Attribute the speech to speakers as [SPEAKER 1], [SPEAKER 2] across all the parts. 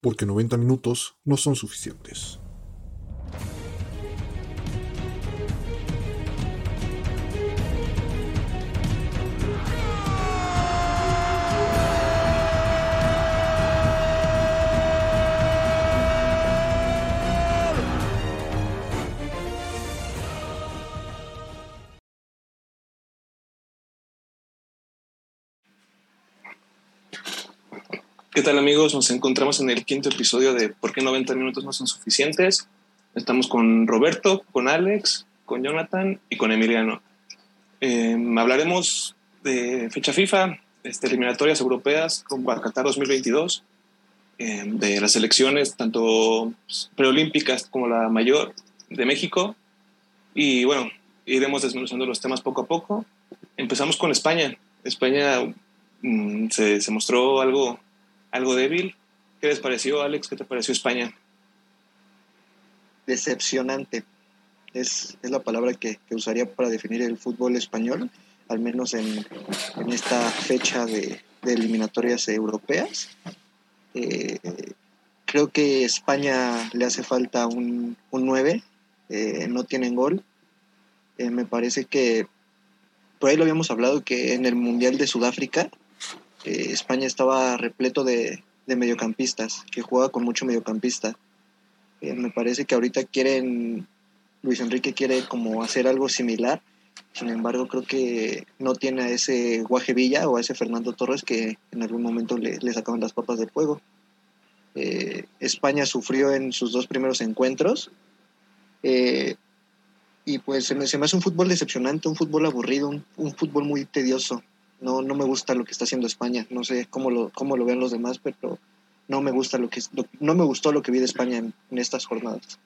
[SPEAKER 1] porque 90 minutos no son suficientes.
[SPEAKER 2] Tal amigos? Nos encontramos en el quinto episodio de ¿Por qué 90 minutos no son suficientes? Estamos con Roberto, con Alex, con Jonathan y con Emiliano. Em, hablaremos de fecha FIFA, este, eliminatorias europeas con Qatar 2022, em, de las elecciones tanto pues, preolímpicas como la mayor de México. Y bueno, iremos desmenuzando los temas poco a poco. Empezamos con España. España mm, se, se mostró algo algo débil. ¿Qué les pareció, Alex? ¿Qué te pareció España?
[SPEAKER 3] Decepcionante. Es, la palabra que, usaría para definir el fútbol español, al menos en, esta fecha de, eliminatorias europeas. Eh, creo que España le hace falta un, un 9, eh, no tienen gol. Eh, me parece que, por ahí lo habíamos hablado, que en el Mundial de Sudáfrica España estaba repleto de, mediocampistas, que jugaba con mucho mediocampista. Eh, me parece que ahorita quieren, Luis Enrique quiere como hacer algo similar, sin embargo creo que no tiene a ese Guaje Villa o a ese Fernando Torres que en algún momento le, sacaban las papas de fuego. Eh, España sufrió en sus dos primeros encuentros. Eh, y pues se me, hace un fútbol decepcionante, un fútbol aburrido, un fútbol muy tedioso. No, no me gusta lo que está haciendo España. No sé cómo lo, cómo lo ven los demás, pero no me gusta lo que no me gustó lo que vi de España en, estas jornadas.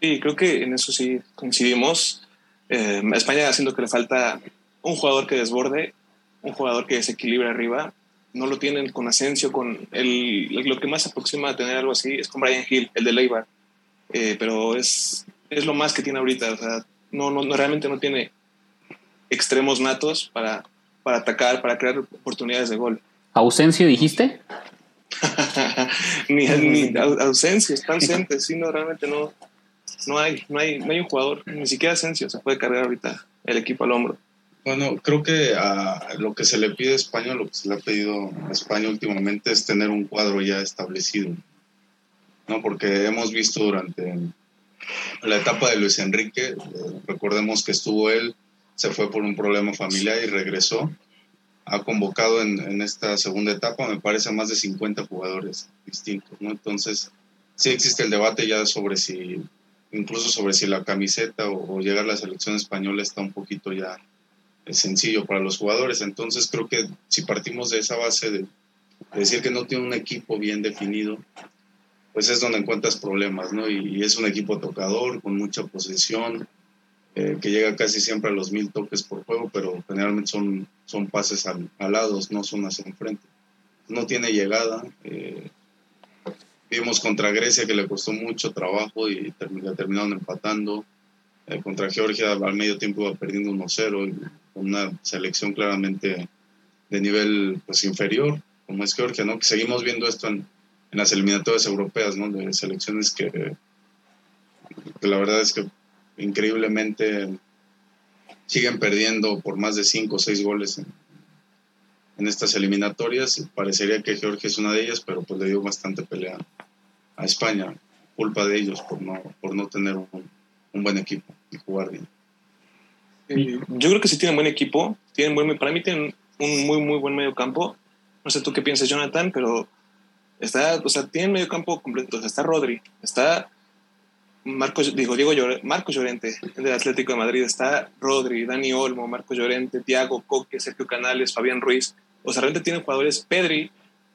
[SPEAKER 2] Sí, creo que en eso sí coincidimos. Eh, España haciendo que le falta un jugador que desborde, un jugador que desequilibre arriba. No lo tienen con Asensio, con el, lo que más se aproxima a tener algo así es con Brian Hill, el de Leibar. Eh, pero es, es lo más que tiene ahorita. O sea, no, no, realmente no tiene extremos natos para, para atacar, para crear oportunidades de gol.
[SPEAKER 4] ¿Ausencio dijiste?
[SPEAKER 2] ni, ni ausencia, está ausente, sí, no, realmente no, no hay, no hay, no hay un jugador, ni siquiera Asensio se puede cargar ahorita el equipo al hombro.
[SPEAKER 5] Bueno, creo que a lo que se le pide a España, lo que se le ha pedido a España últimamente es tener un cuadro ya establecido, ¿no? Porque hemos visto durante la etapa de Luis Enrique, eh, recordemos que estuvo él se fue por un problema familiar y regresó. Ha convocado en, esta segunda etapa, me parece, más de 50 jugadores distintos, ¿no? Entonces, sí existe el debate ya sobre si, incluso sobre si la camiseta o, llegar a la selección española está un poquito ya sencillo para los jugadores. Entonces, creo que si partimos de esa base de, decir que no tiene un equipo bien definido, pues es donde encuentras problemas, ¿no? y es un equipo tocador, con mucha posesión, eh, que llega casi siempre a los mil toques por juego, pero generalmente son, son pases al, a lados, no son hacia enfrente. No tiene llegada. Eh, vimos contra Grecia que le costó mucho trabajo y terminaron empatando. Eh, contra Georgia al medio tiempo iba perdiendo 1-0, una selección claramente de nivel pues, inferior, como es Georgia, ¿no? Que seguimos viendo esto en, en las eliminatorias europeas, ¿no? De selecciones que, que la verdad es que increíblemente siguen perdiendo por más de 5 o 6 goles en, estas eliminatorias. Parecería que Georgia es una de ellas, pero pues le dio bastante pelea a España, culpa de ellos por no, por no tener un, buen equipo y jugar bien.
[SPEAKER 2] yo creo que sí tienen buen equipo, tienen buen, para mí tienen un muy, muy buen medio campo. No sé tú qué piensas, Jonathan, pero está, o sea, tienen medio campo completo. está Rodri, está Marcos, digo, Diego Marcos Llorente, del Atlético de Madrid, está Rodri, Dani Olmo, Marcos Llorente, Tiago Coque, Sergio Canales, Fabián Ruiz. O sea, realmente tienen jugadores, Pedri,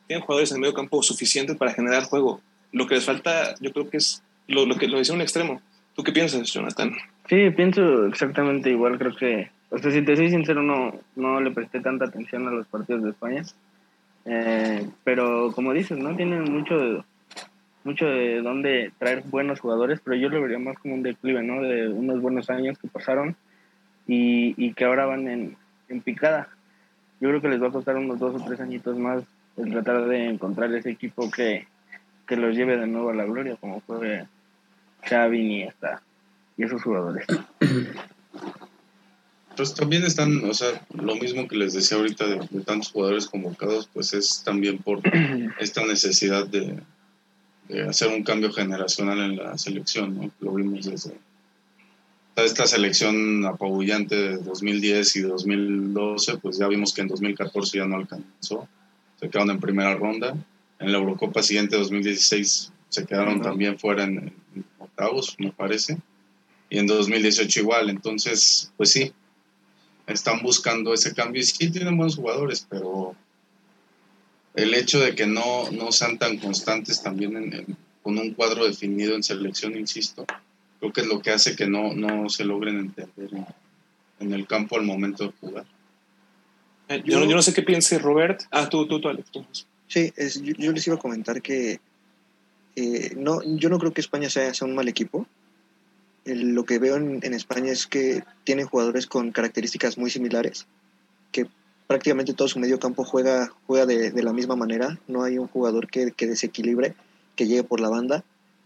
[SPEAKER 2] tienen jugadores en el medio campo suficientes para generar juego. Lo que les falta, yo creo que es lo, lo que lo dice un extremo. ¿Tú qué piensas, Jonathan?
[SPEAKER 6] Sí, pienso exactamente igual. Creo que, o sea, si te soy sincero, no, no le presté tanta atención a los partidos de España. Eh, pero como dices, ¿no? Tienen mucho mucho de dónde traer buenos jugadores, pero yo lo vería más como un declive, ¿no? De unos buenos años que pasaron y, y que ahora van en, en, picada. Yo creo que les va a costar unos dos o tres añitos más el tratar de encontrar ese equipo que, que los lleve de nuevo a la gloria, como fue Xavi, Iniesta y esos jugadores.
[SPEAKER 5] Pues también están, o sea, lo mismo que les decía ahorita de, tantos jugadores convocados, pues es también por esta necesidad de, hacer un cambio generacional en la selección, ¿no? Lo vimos desde esta selección apabullante de 2010 y 2012, pues ya vimos que en 2014 ya no alcanzó, se quedaron en primera ronda. En la Eurocopa siguiente, 2016, se quedaron también fuera en, en octavos, me parece. Y en 2018 igual, entonces, pues sí, están buscando ese cambio. Y sí tienen buenos jugadores, pero el hecho de que no, no sean tan constantes también con un cuadro definido en selección, insisto, creo que es lo que hace que no, no se logren entender en, el campo al momento de jugar.
[SPEAKER 2] Eh, yo, yo, no sé qué piense Robert. Ah, tú, tú, tú, Alex.
[SPEAKER 3] Sí, es, yo, les iba a comentar que eh, no, yo no creo que España sea, sea un mal equipo lo que veo en, España es que tienen jugadores con características muy similares, que prácticamente todo su medio campo juega, juega de, la misma manera, no hay un jugador que, desequilibre, que llegue por la banda.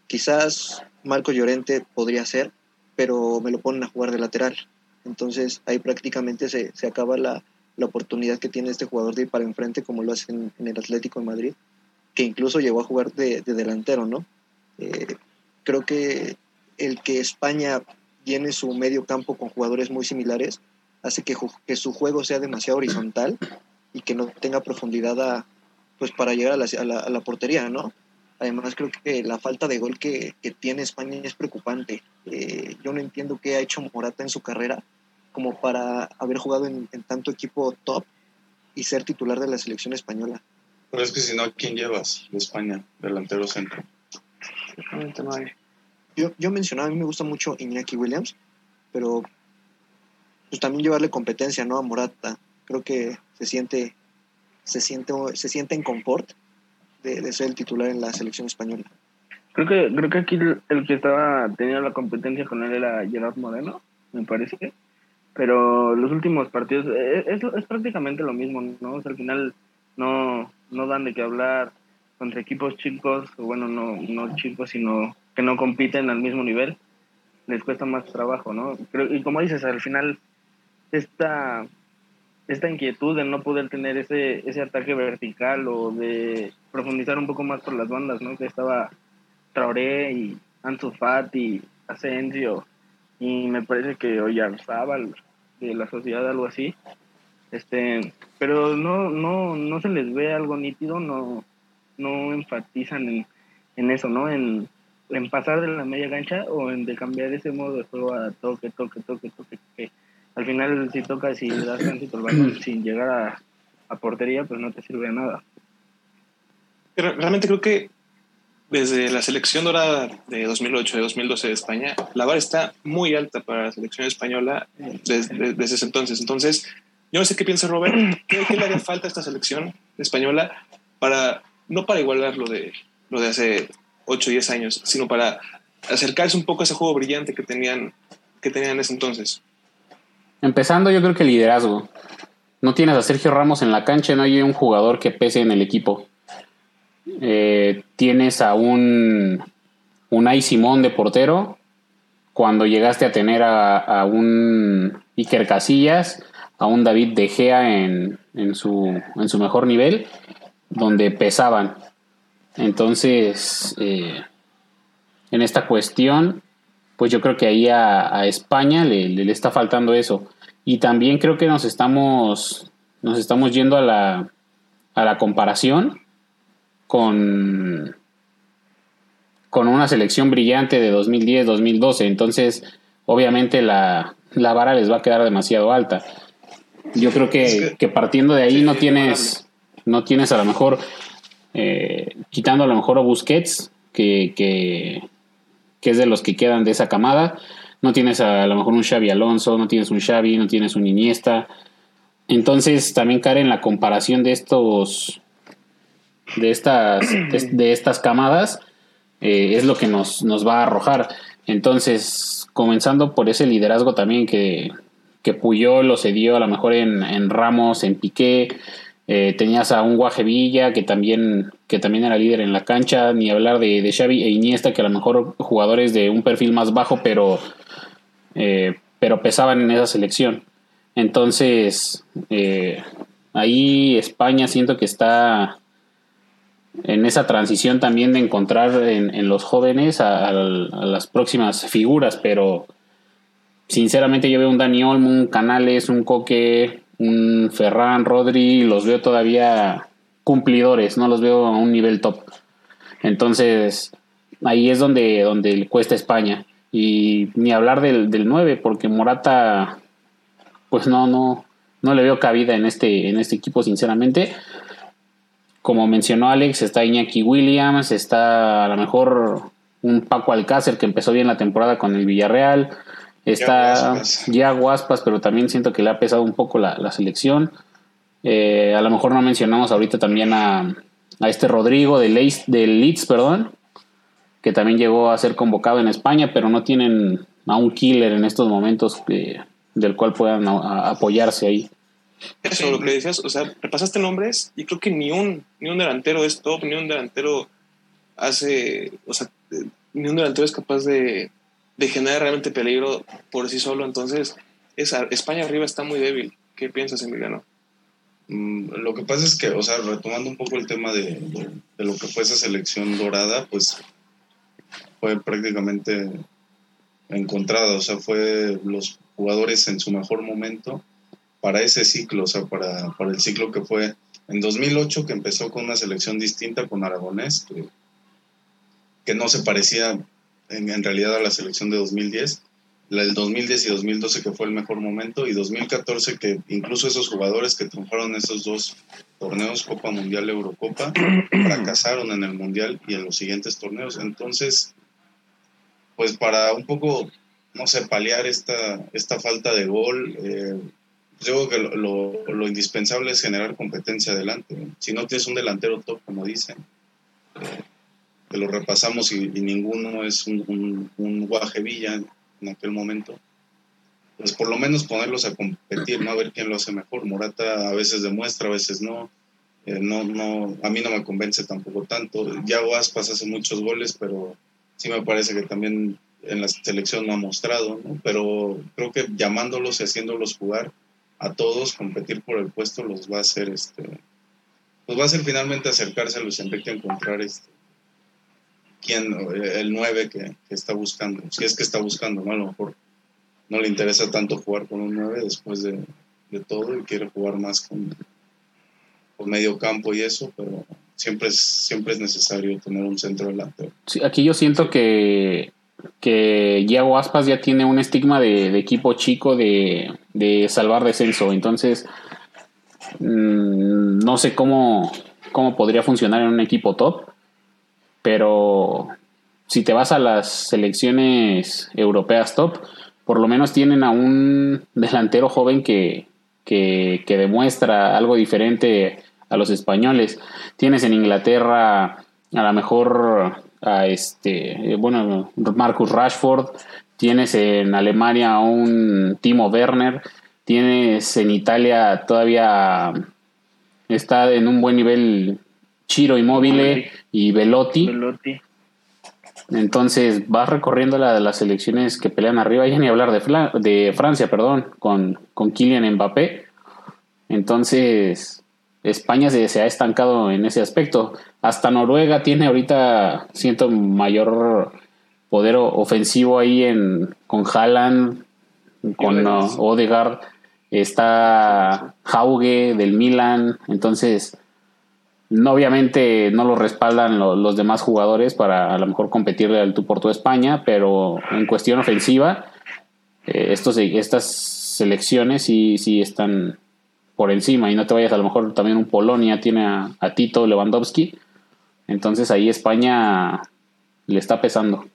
[SPEAKER 3] Quizás Marco Llorente podría ser, pero me lo ponen a jugar de lateral. Entonces ahí prácticamente se, acaba la, oportunidad que tiene este jugador de ir para enfrente, como lo hace en, el Atlético de Madrid, que incluso llegó a jugar de, delantero, ¿no? Eh, creo que el que España tiene su medio campo con jugadores muy similares hace que, que su juego sea demasiado horizontal y que no tenga profundidad pues para llegar a la, a la, portería, ¿no? Además creo que la falta de gol que, que tiene España es preocupante. Eh, yo no entiendo qué ha hecho Morata en su carrera como para haber jugado en, tanto equipo top y ser titular de la selección española.
[SPEAKER 5] Pero es que si no, ¿quién llevas de España? Delantero centro.
[SPEAKER 3] no hay yo, yo mencionaba, a mí me gusta mucho Iñaki Williams, pero pues también llevarle competencia, ¿no? A Morata. Creo que se siente, se siente, se siente en confort de, ser el titular en la selección española.
[SPEAKER 6] Creo que, creo que aquí el, que estaba teniendo la competencia con él era Gerard Moreno, me parece. Pero los últimos partidos eh, es, es, prácticamente lo mismo, ¿no? al final no, no dan de qué hablar contra equipos chicos, o bueno, no, no chicos, sino que no compiten al mismo nivel, les cuesta más trabajo, ¿no? y como dices, al final, esta, esta inquietud de no poder tener ese, ese ataque vertical o de profundizar un poco más por las bandas, ¿no? Que estaba Traoré y Ansu Fati, Asensio, y me parece que Oyarzábal de la sociedad, algo así. Este, pero no, no, no se les ve algo nítido, no, no enfatizan en, en eso, ¿no? En, en pasar de la media cancha o en de cambiar ese modo de juego a toque, toque, toque, toque, que al final si tocas y das tránsito al balón sin llegar a, a, portería, pues no te sirve de nada.
[SPEAKER 2] realmente creo que desde la selección dorada de 2008, de 2012 de España, la vara está muy alta para la selección española desde, desde ese entonces. Entonces, yo no sé qué piensa Robert, ¿qué, le haría falta esta selección española para, no para igualar lo de, lo de hace 8 o 10 años, sino para acercarse un poco a ese juego brillante que tenían, que tenían en ese entonces.
[SPEAKER 4] Empezando, yo creo que liderazgo. No tienes a Sergio Ramos en la cancha, no hay un jugador que pese en el equipo. Eh, tienes a un Unai Simón de portero. Cuando llegaste a tener a, un Iker Casillas, a un David De Gea en, en, su, en su mejor nivel, donde pesaban. Entonces, eh, en esta cuestión, pues yo creo que ahí a, España le, está faltando eso. Y también creo que nos estamos, nos estamos yendo a la, a la comparación con, con una selección brillante de 2010-2012. Entonces, obviamente la, la, vara les va a quedar demasiado alta. Yo creo que, que partiendo de ahí no tienes, no tienes a lo mejor eh, quitando a lo mejor a Busquets, que, que, es de los que quedan de esa camada. No tienes a, lo mejor un Xavi Alonso, no tienes un Xavi, no tienes un Iniesta. Entonces también cae en la comparación de estos de estas, de, estas camadas eh, es lo que nos, nos, va a arrojar. Entonces, comenzando por ese liderazgo también que, que Puyol lo cedió a lo mejor en, en Ramos, en Piqué, Eh, tenías a un Guaje Villa que también, que también era líder en la cancha, ni hablar de, de Xavi e Iniesta, que a lo mejor jugadores de un perfil más bajo, pero, eh, pero pesaban en esa selección. Entonces, eh, ahí España siento que está en esa transición también de encontrar en, los jóvenes a, a, las próximas figuras, pero sinceramente yo veo un Dani Olmo, un Canales, un Coque, un Ferran, Rodri, los veo todavía cumplidores, no los veo a un nivel top. Entonces, ahí es donde, donde cuesta España. Y ni hablar del, del 9, porque Morata, pues no, no, no le veo cabida en este, en este equipo, sinceramente. Como mencionó Alex, está Iñaki Williams, está a lo mejor un Paco Alcácer que empezó bien la temporada con el Villarreal. Está ya Guaspas, pero también siento que le ha pesado un poco la, selección. Eh, a lo mejor no mencionamos ahorita también a, este Rodrigo de, Leeds, perdón, que también llegó a ser convocado en España, pero no tienen a un killer en estos momentos del cual puedan apoyarse ahí.
[SPEAKER 2] Eso, lo que decías, o sea, repasaste nombres y creo que ni un, ni un delantero es top, ni un delantero hace, o sea, ni un delantero es capaz de, de generar realmente peligro por sí solo. Entonces, esa, España arriba está muy débil. ¿Qué piensas, Emiliano?
[SPEAKER 5] Mm, lo que pasa es que, o sea, retomando un poco el tema de, lo que fue esa selección dorada, pues fue prácticamente encontrada, o sea, fue los jugadores en su mejor momento para ese ciclo, o sea, para, para el ciclo que fue en 2008, que empezó con una selección distinta con Aragonés, que, que no se parecía en, realidad a la selección de 2010, la del 2010 y 2012 que fue el mejor momento y 2014 que incluso esos jugadores que triunfaron en esos dos torneos, Copa Mundial, Eurocopa, fracasaron en el Mundial y en los siguientes torneos. Entonces, pues para un poco, no sé, paliar esta, esta falta de gol, eh, yo creo que lo, lo, indispensable es generar competencia adelante. Si no tienes un delantero top, como dicen, eh, que lo repasamos y, ninguno es un, un, Guaje Villa en aquel momento, pues por lo menos ponerlos a competir, ¿no? A ver quién lo hace mejor. Morata a veces demuestra, a veces no. Eh, no, no, a mí no me convence tampoco tanto. Ya Aspas hace muchos goles, pero sí me parece que también en la selección no ha mostrado, ¿no? Pero creo que llamándolos y haciéndolos jugar a todos, competir por el puesto, los va a hacer, este, pues va a hacer finalmente acercarse a Luis Enrique a encontrar este, quién, el 9 que, está buscando, si es que está buscando, ¿no? A lo mejor no le interesa tanto jugar con un 9 después de, todo y quiere jugar más con, con, medio campo y eso, pero siempre es, siempre es necesario tener un centro delantero.
[SPEAKER 4] Sí, aquí yo siento que, que Aspas ya tiene un estigma de, equipo chico de, de, salvar descenso, entonces mm, no sé cómo, cómo podría funcionar en un equipo top pero si te vas a las selecciones europeas top, por lo menos tienen a un delantero joven que, que, demuestra algo diferente a los españoles. Tienes en Inglaterra a lo mejor a este, bueno, Marcus Rashford, tienes en Alemania a un Timo Werner, tienes en Italia todavía está en un buen nivel Chiro Immobile y Velotti. Entonces vas recorriendo la de las selecciones que pelean arriba, ya ni hablar de, de Francia, perdón, con, con Kylian Mbappé. Entonces España se, se, ha estancado en ese aspecto. Hasta Noruega tiene ahorita, siento, mayor poder ofensivo ahí en, con Haaland, con Odegaard. Está Hauge del Milan. Entonces obviamente no lo respaldan los demás jugadores para a lo mejor competirle al tú por tu España, pero en cuestión ofensiva, eh, estos, estas selecciones sí, sí están por encima y no te vayas a lo mejor también un Polonia tiene a, Tito Lewandowski, entonces ahí España le está pesando.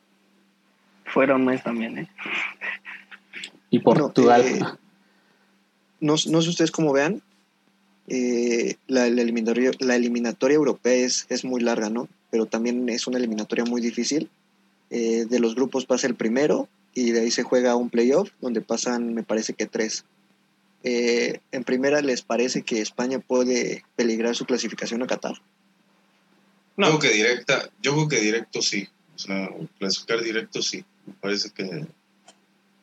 [SPEAKER 6] Fueron mes también, ¿eh?
[SPEAKER 4] Y Portugal.
[SPEAKER 3] Eh, no, no sé ustedes cómo vean, eh, la, eliminatoria, la eliminatoria europea es, es, muy larga, ¿no? Pero también es una eliminatoria muy difícil. Eh, de los grupos pasa el primero y de ahí se juega un playoff donde pasan, me parece que tres. eh, en primera, ¿les parece que España puede peligrar su clasificación a Qatar?
[SPEAKER 5] No. Yo creo que directa, yo creo que directo sí. O sea, clasificar directo sí. Me parece que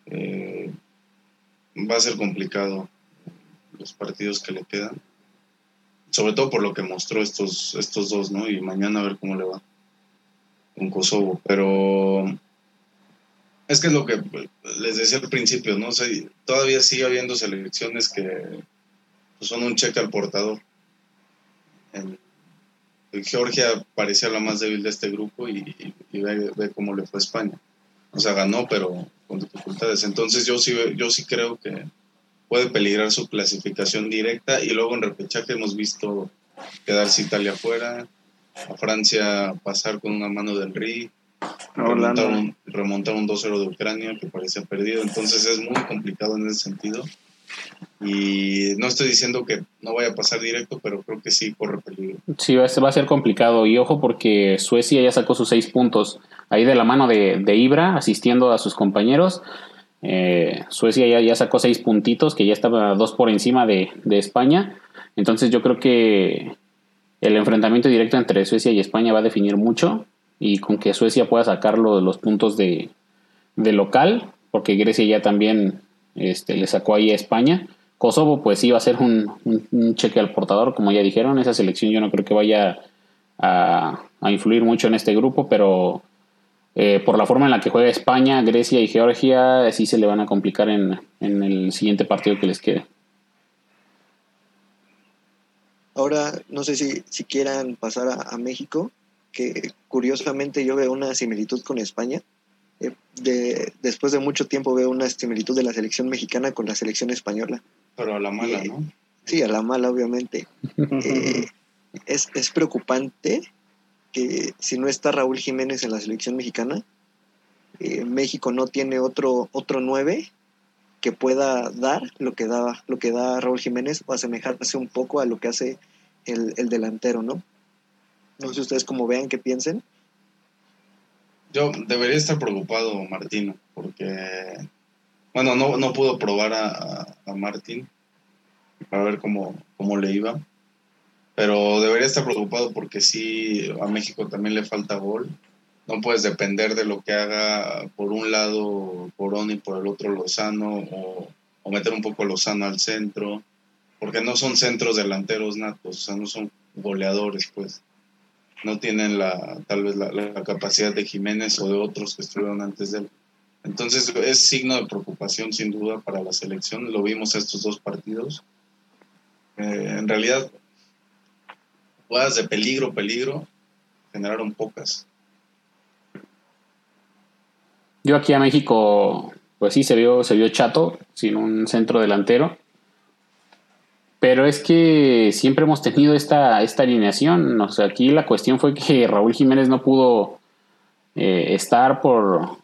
[SPEAKER 5] eh, va a ser complicado los partidos que le quedan. Sobre todo por lo que mostró estos, estos dos, ¿no? Y mañana a ver cómo le va con Kosovo. Pero es que es lo que les decía al principio, ¿no? todavía sigue habiendo selecciones que pues, son un cheque al portador. En, Georgia parecía la más débil de este grupo y, ve, cómo le fue a España. O sea, ganó, pero con dificultades. Entonces yo sí, yo sí creo que puede peligrar su clasificación directa y luego en repechaje hemos visto quedarse Italia fuera, a Francia pasar con una mano del RI, remontar un, remontar un 2-0 de Ucrania que parecía perdido. Entonces es muy complicado en ese sentido. Y no estoy diciendo que no vaya a pasar directo, pero creo que sí corre peligro.
[SPEAKER 4] Sí, va a ser complicado. Y ojo porque Suecia ya sacó sus seis puntos ahí de la mano de, de Ibra, asistiendo a sus compañeros. Eh, Suecia ya, sacó seis puntitos, que ya estaba dos por encima de, de España. Entonces yo creo que el enfrentamiento directo entre Suecia y España va a definir mucho y con que Suecia pueda sacarlo de los puntos de, local, porque Grecia ya también este, le sacó ahí a España. Kosovo, pues sí va a ser un, cheque al portador, como ya dijeron. Esa selección yo no creo que vaya a, influir mucho en este grupo, pero eh, por la forma en la que juega España, Grecia y Georgia, sí se le van a complicar en, el siguiente partido que les quede.
[SPEAKER 3] Ahora, no sé si, si quieran pasar a México que curiosamente yo veo una similitud con España. Eh, de, después de mucho tiempo veo una similitud de la selección mexicana con la selección española.
[SPEAKER 5] Pero a la mala, ¿no?
[SPEAKER 3] Sí, a la mala, obviamente. Eh, es, es preocupante que si no está Raúl Jiménez en la selección mexicana, eh, México no tiene otro, otro nueve que pueda dar lo que da, lo que da Raúl Jiménez o asemejarse un poco a lo que hace el, el delantero, ¿no? No sé ustedes cómo vean, qué piensen.
[SPEAKER 5] Yo debería estar preocupado, Martino, porque, bueno, no, no pudo probar a, a Martín para ver cómo, cómo le iba, pero debería estar preocupado porque sí, a México también le falta gol. No puedes depender de lo que haga por un lado Corona y por el otro Lozano, o, o meter un poco Lozano al centro, porque no son centros delanteros natos, o sea, no son goleadores, pues no tienen la, tal vez la, capacidad de Jiménez o de otros que estuvieron antes de él. Entonces es signo de preocupación sin duda para la selección, lo vimos estos dos partidos. Eh, en realidad, jugadas de peligro, peligro, generaron pocas.
[SPEAKER 4] Yo aquí a México, pues sí, se vio, se vio chato, sin un centro delantero. Pero es que siempre hemos tenido esta, esta alineación. Aquí la cuestión fue que Raúl Jiménez no pudo eh, estar por,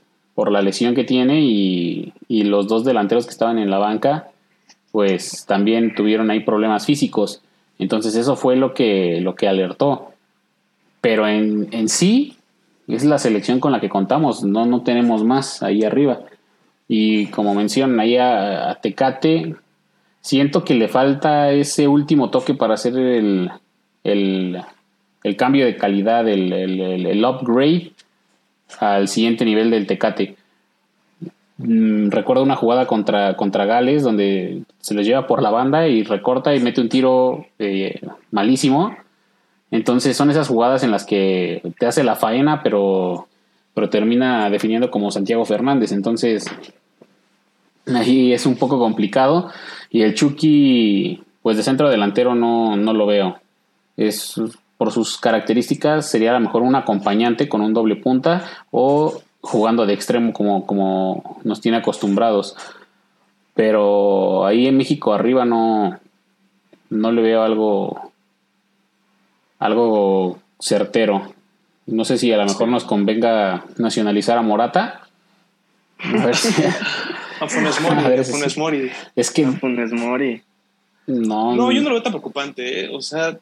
[SPEAKER 4] la lesión que tiene y, los dos delanteros que estaban en la banca, pues también tuvieron ahí problemas físicos. Entonces eso fue lo que, lo que alertó. Pero en, en sí es la selección con la que contamos, no, no tenemos más ahí arriba. Y como mencionan, ahí a Tecate siento que le falta ese último toque para hacer el, el, cambio de calidad, el, el, upgrade al siguiente nivel del Tecate. Mm, recuerdo una jugada contra, contra Gales donde se les lleva por la banda y recorta y mete un tiro eh, malísimo. Entonces son esas jugadas en las que te hace la faena, pero, pero termina definiendo como Santiago Fernández. Entonces ahí es un poco complicado. Y el Chucky, pues de centro delantero no, no lo veo. Es por sus características sería a lo mejor un acompañante con un doble punta o jugando de extremo como, como nos tiene acostumbrados. Pero ahí en México arriba no, no le veo algo, algo certero. No sé si a lo mejor nos convenga nacionalizar a Morata. A ver si,
[SPEAKER 2] a Funes Mori. A, Funes Mori.
[SPEAKER 4] Es que.
[SPEAKER 6] Funes Mori.
[SPEAKER 4] No,
[SPEAKER 2] no, yo no lo veo tan preocupante. ¿eh? O sea,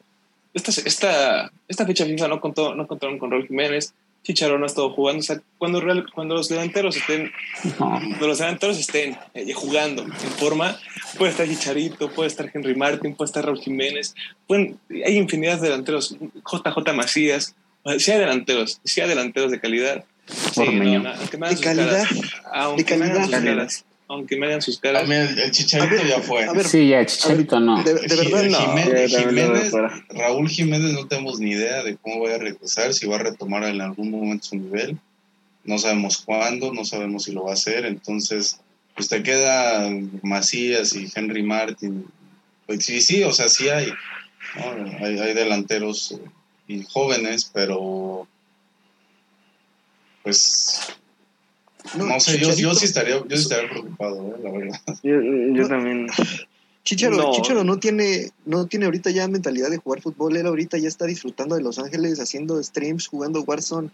[SPEAKER 2] esta, esta, esta fecha FIFA no, contó, no contaron con Raúl Jiménez. Chicharro no ha estado jugando. O sea, cuando, real- cuando los delanteros estén,
[SPEAKER 4] No.
[SPEAKER 2] cuando los delanteros estén eh, jugando en forma, puede estar Chicharito, puede estar Henry Martin, puede estar Raúl Jiménez, pueden, hay infinidad de delanteros, JJ Macías. O sea, sí hay delanteros, sí hay delanteros de calidad. Sí, no, no, me
[SPEAKER 3] De calidad,
[SPEAKER 2] caras,
[SPEAKER 3] de calidad.
[SPEAKER 2] Aunque me hagan sus caras.
[SPEAKER 5] También el, el Chicharito
[SPEAKER 3] A ver,
[SPEAKER 5] ya fue.
[SPEAKER 3] a ver,
[SPEAKER 4] Sí, ya, Chicharito no.
[SPEAKER 3] de, de verdad,
[SPEAKER 2] no.
[SPEAKER 5] Jiménez, Jiménez-. Raúl Jiménez no tenemos ni idea de cómo va a regresar, si va a retomar en algún momento su nivel. No sabemos cuándo, no sabemos si lo va a hacer. Entonces, pues te queda Macías y Henry Martin. Pues sí, sí, o sea, sí hay. ¿no? Hay, hay delanteros eh, y jóvenes, pero pues no, sé, yo, yo sí estaría, yo sí estaría preocupado, eh, la verdad.
[SPEAKER 6] Yo, yo
[SPEAKER 3] No.
[SPEAKER 6] también.
[SPEAKER 3] Chicharo,
[SPEAKER 2] No.
[SPEAKER 3] Chicharo no tiene, no tiene ahorita ya mentalidad de jugar fútbol. Él ahorita ya está disfrutando de Los Ángeles, haciendo streams, jugando Warzone.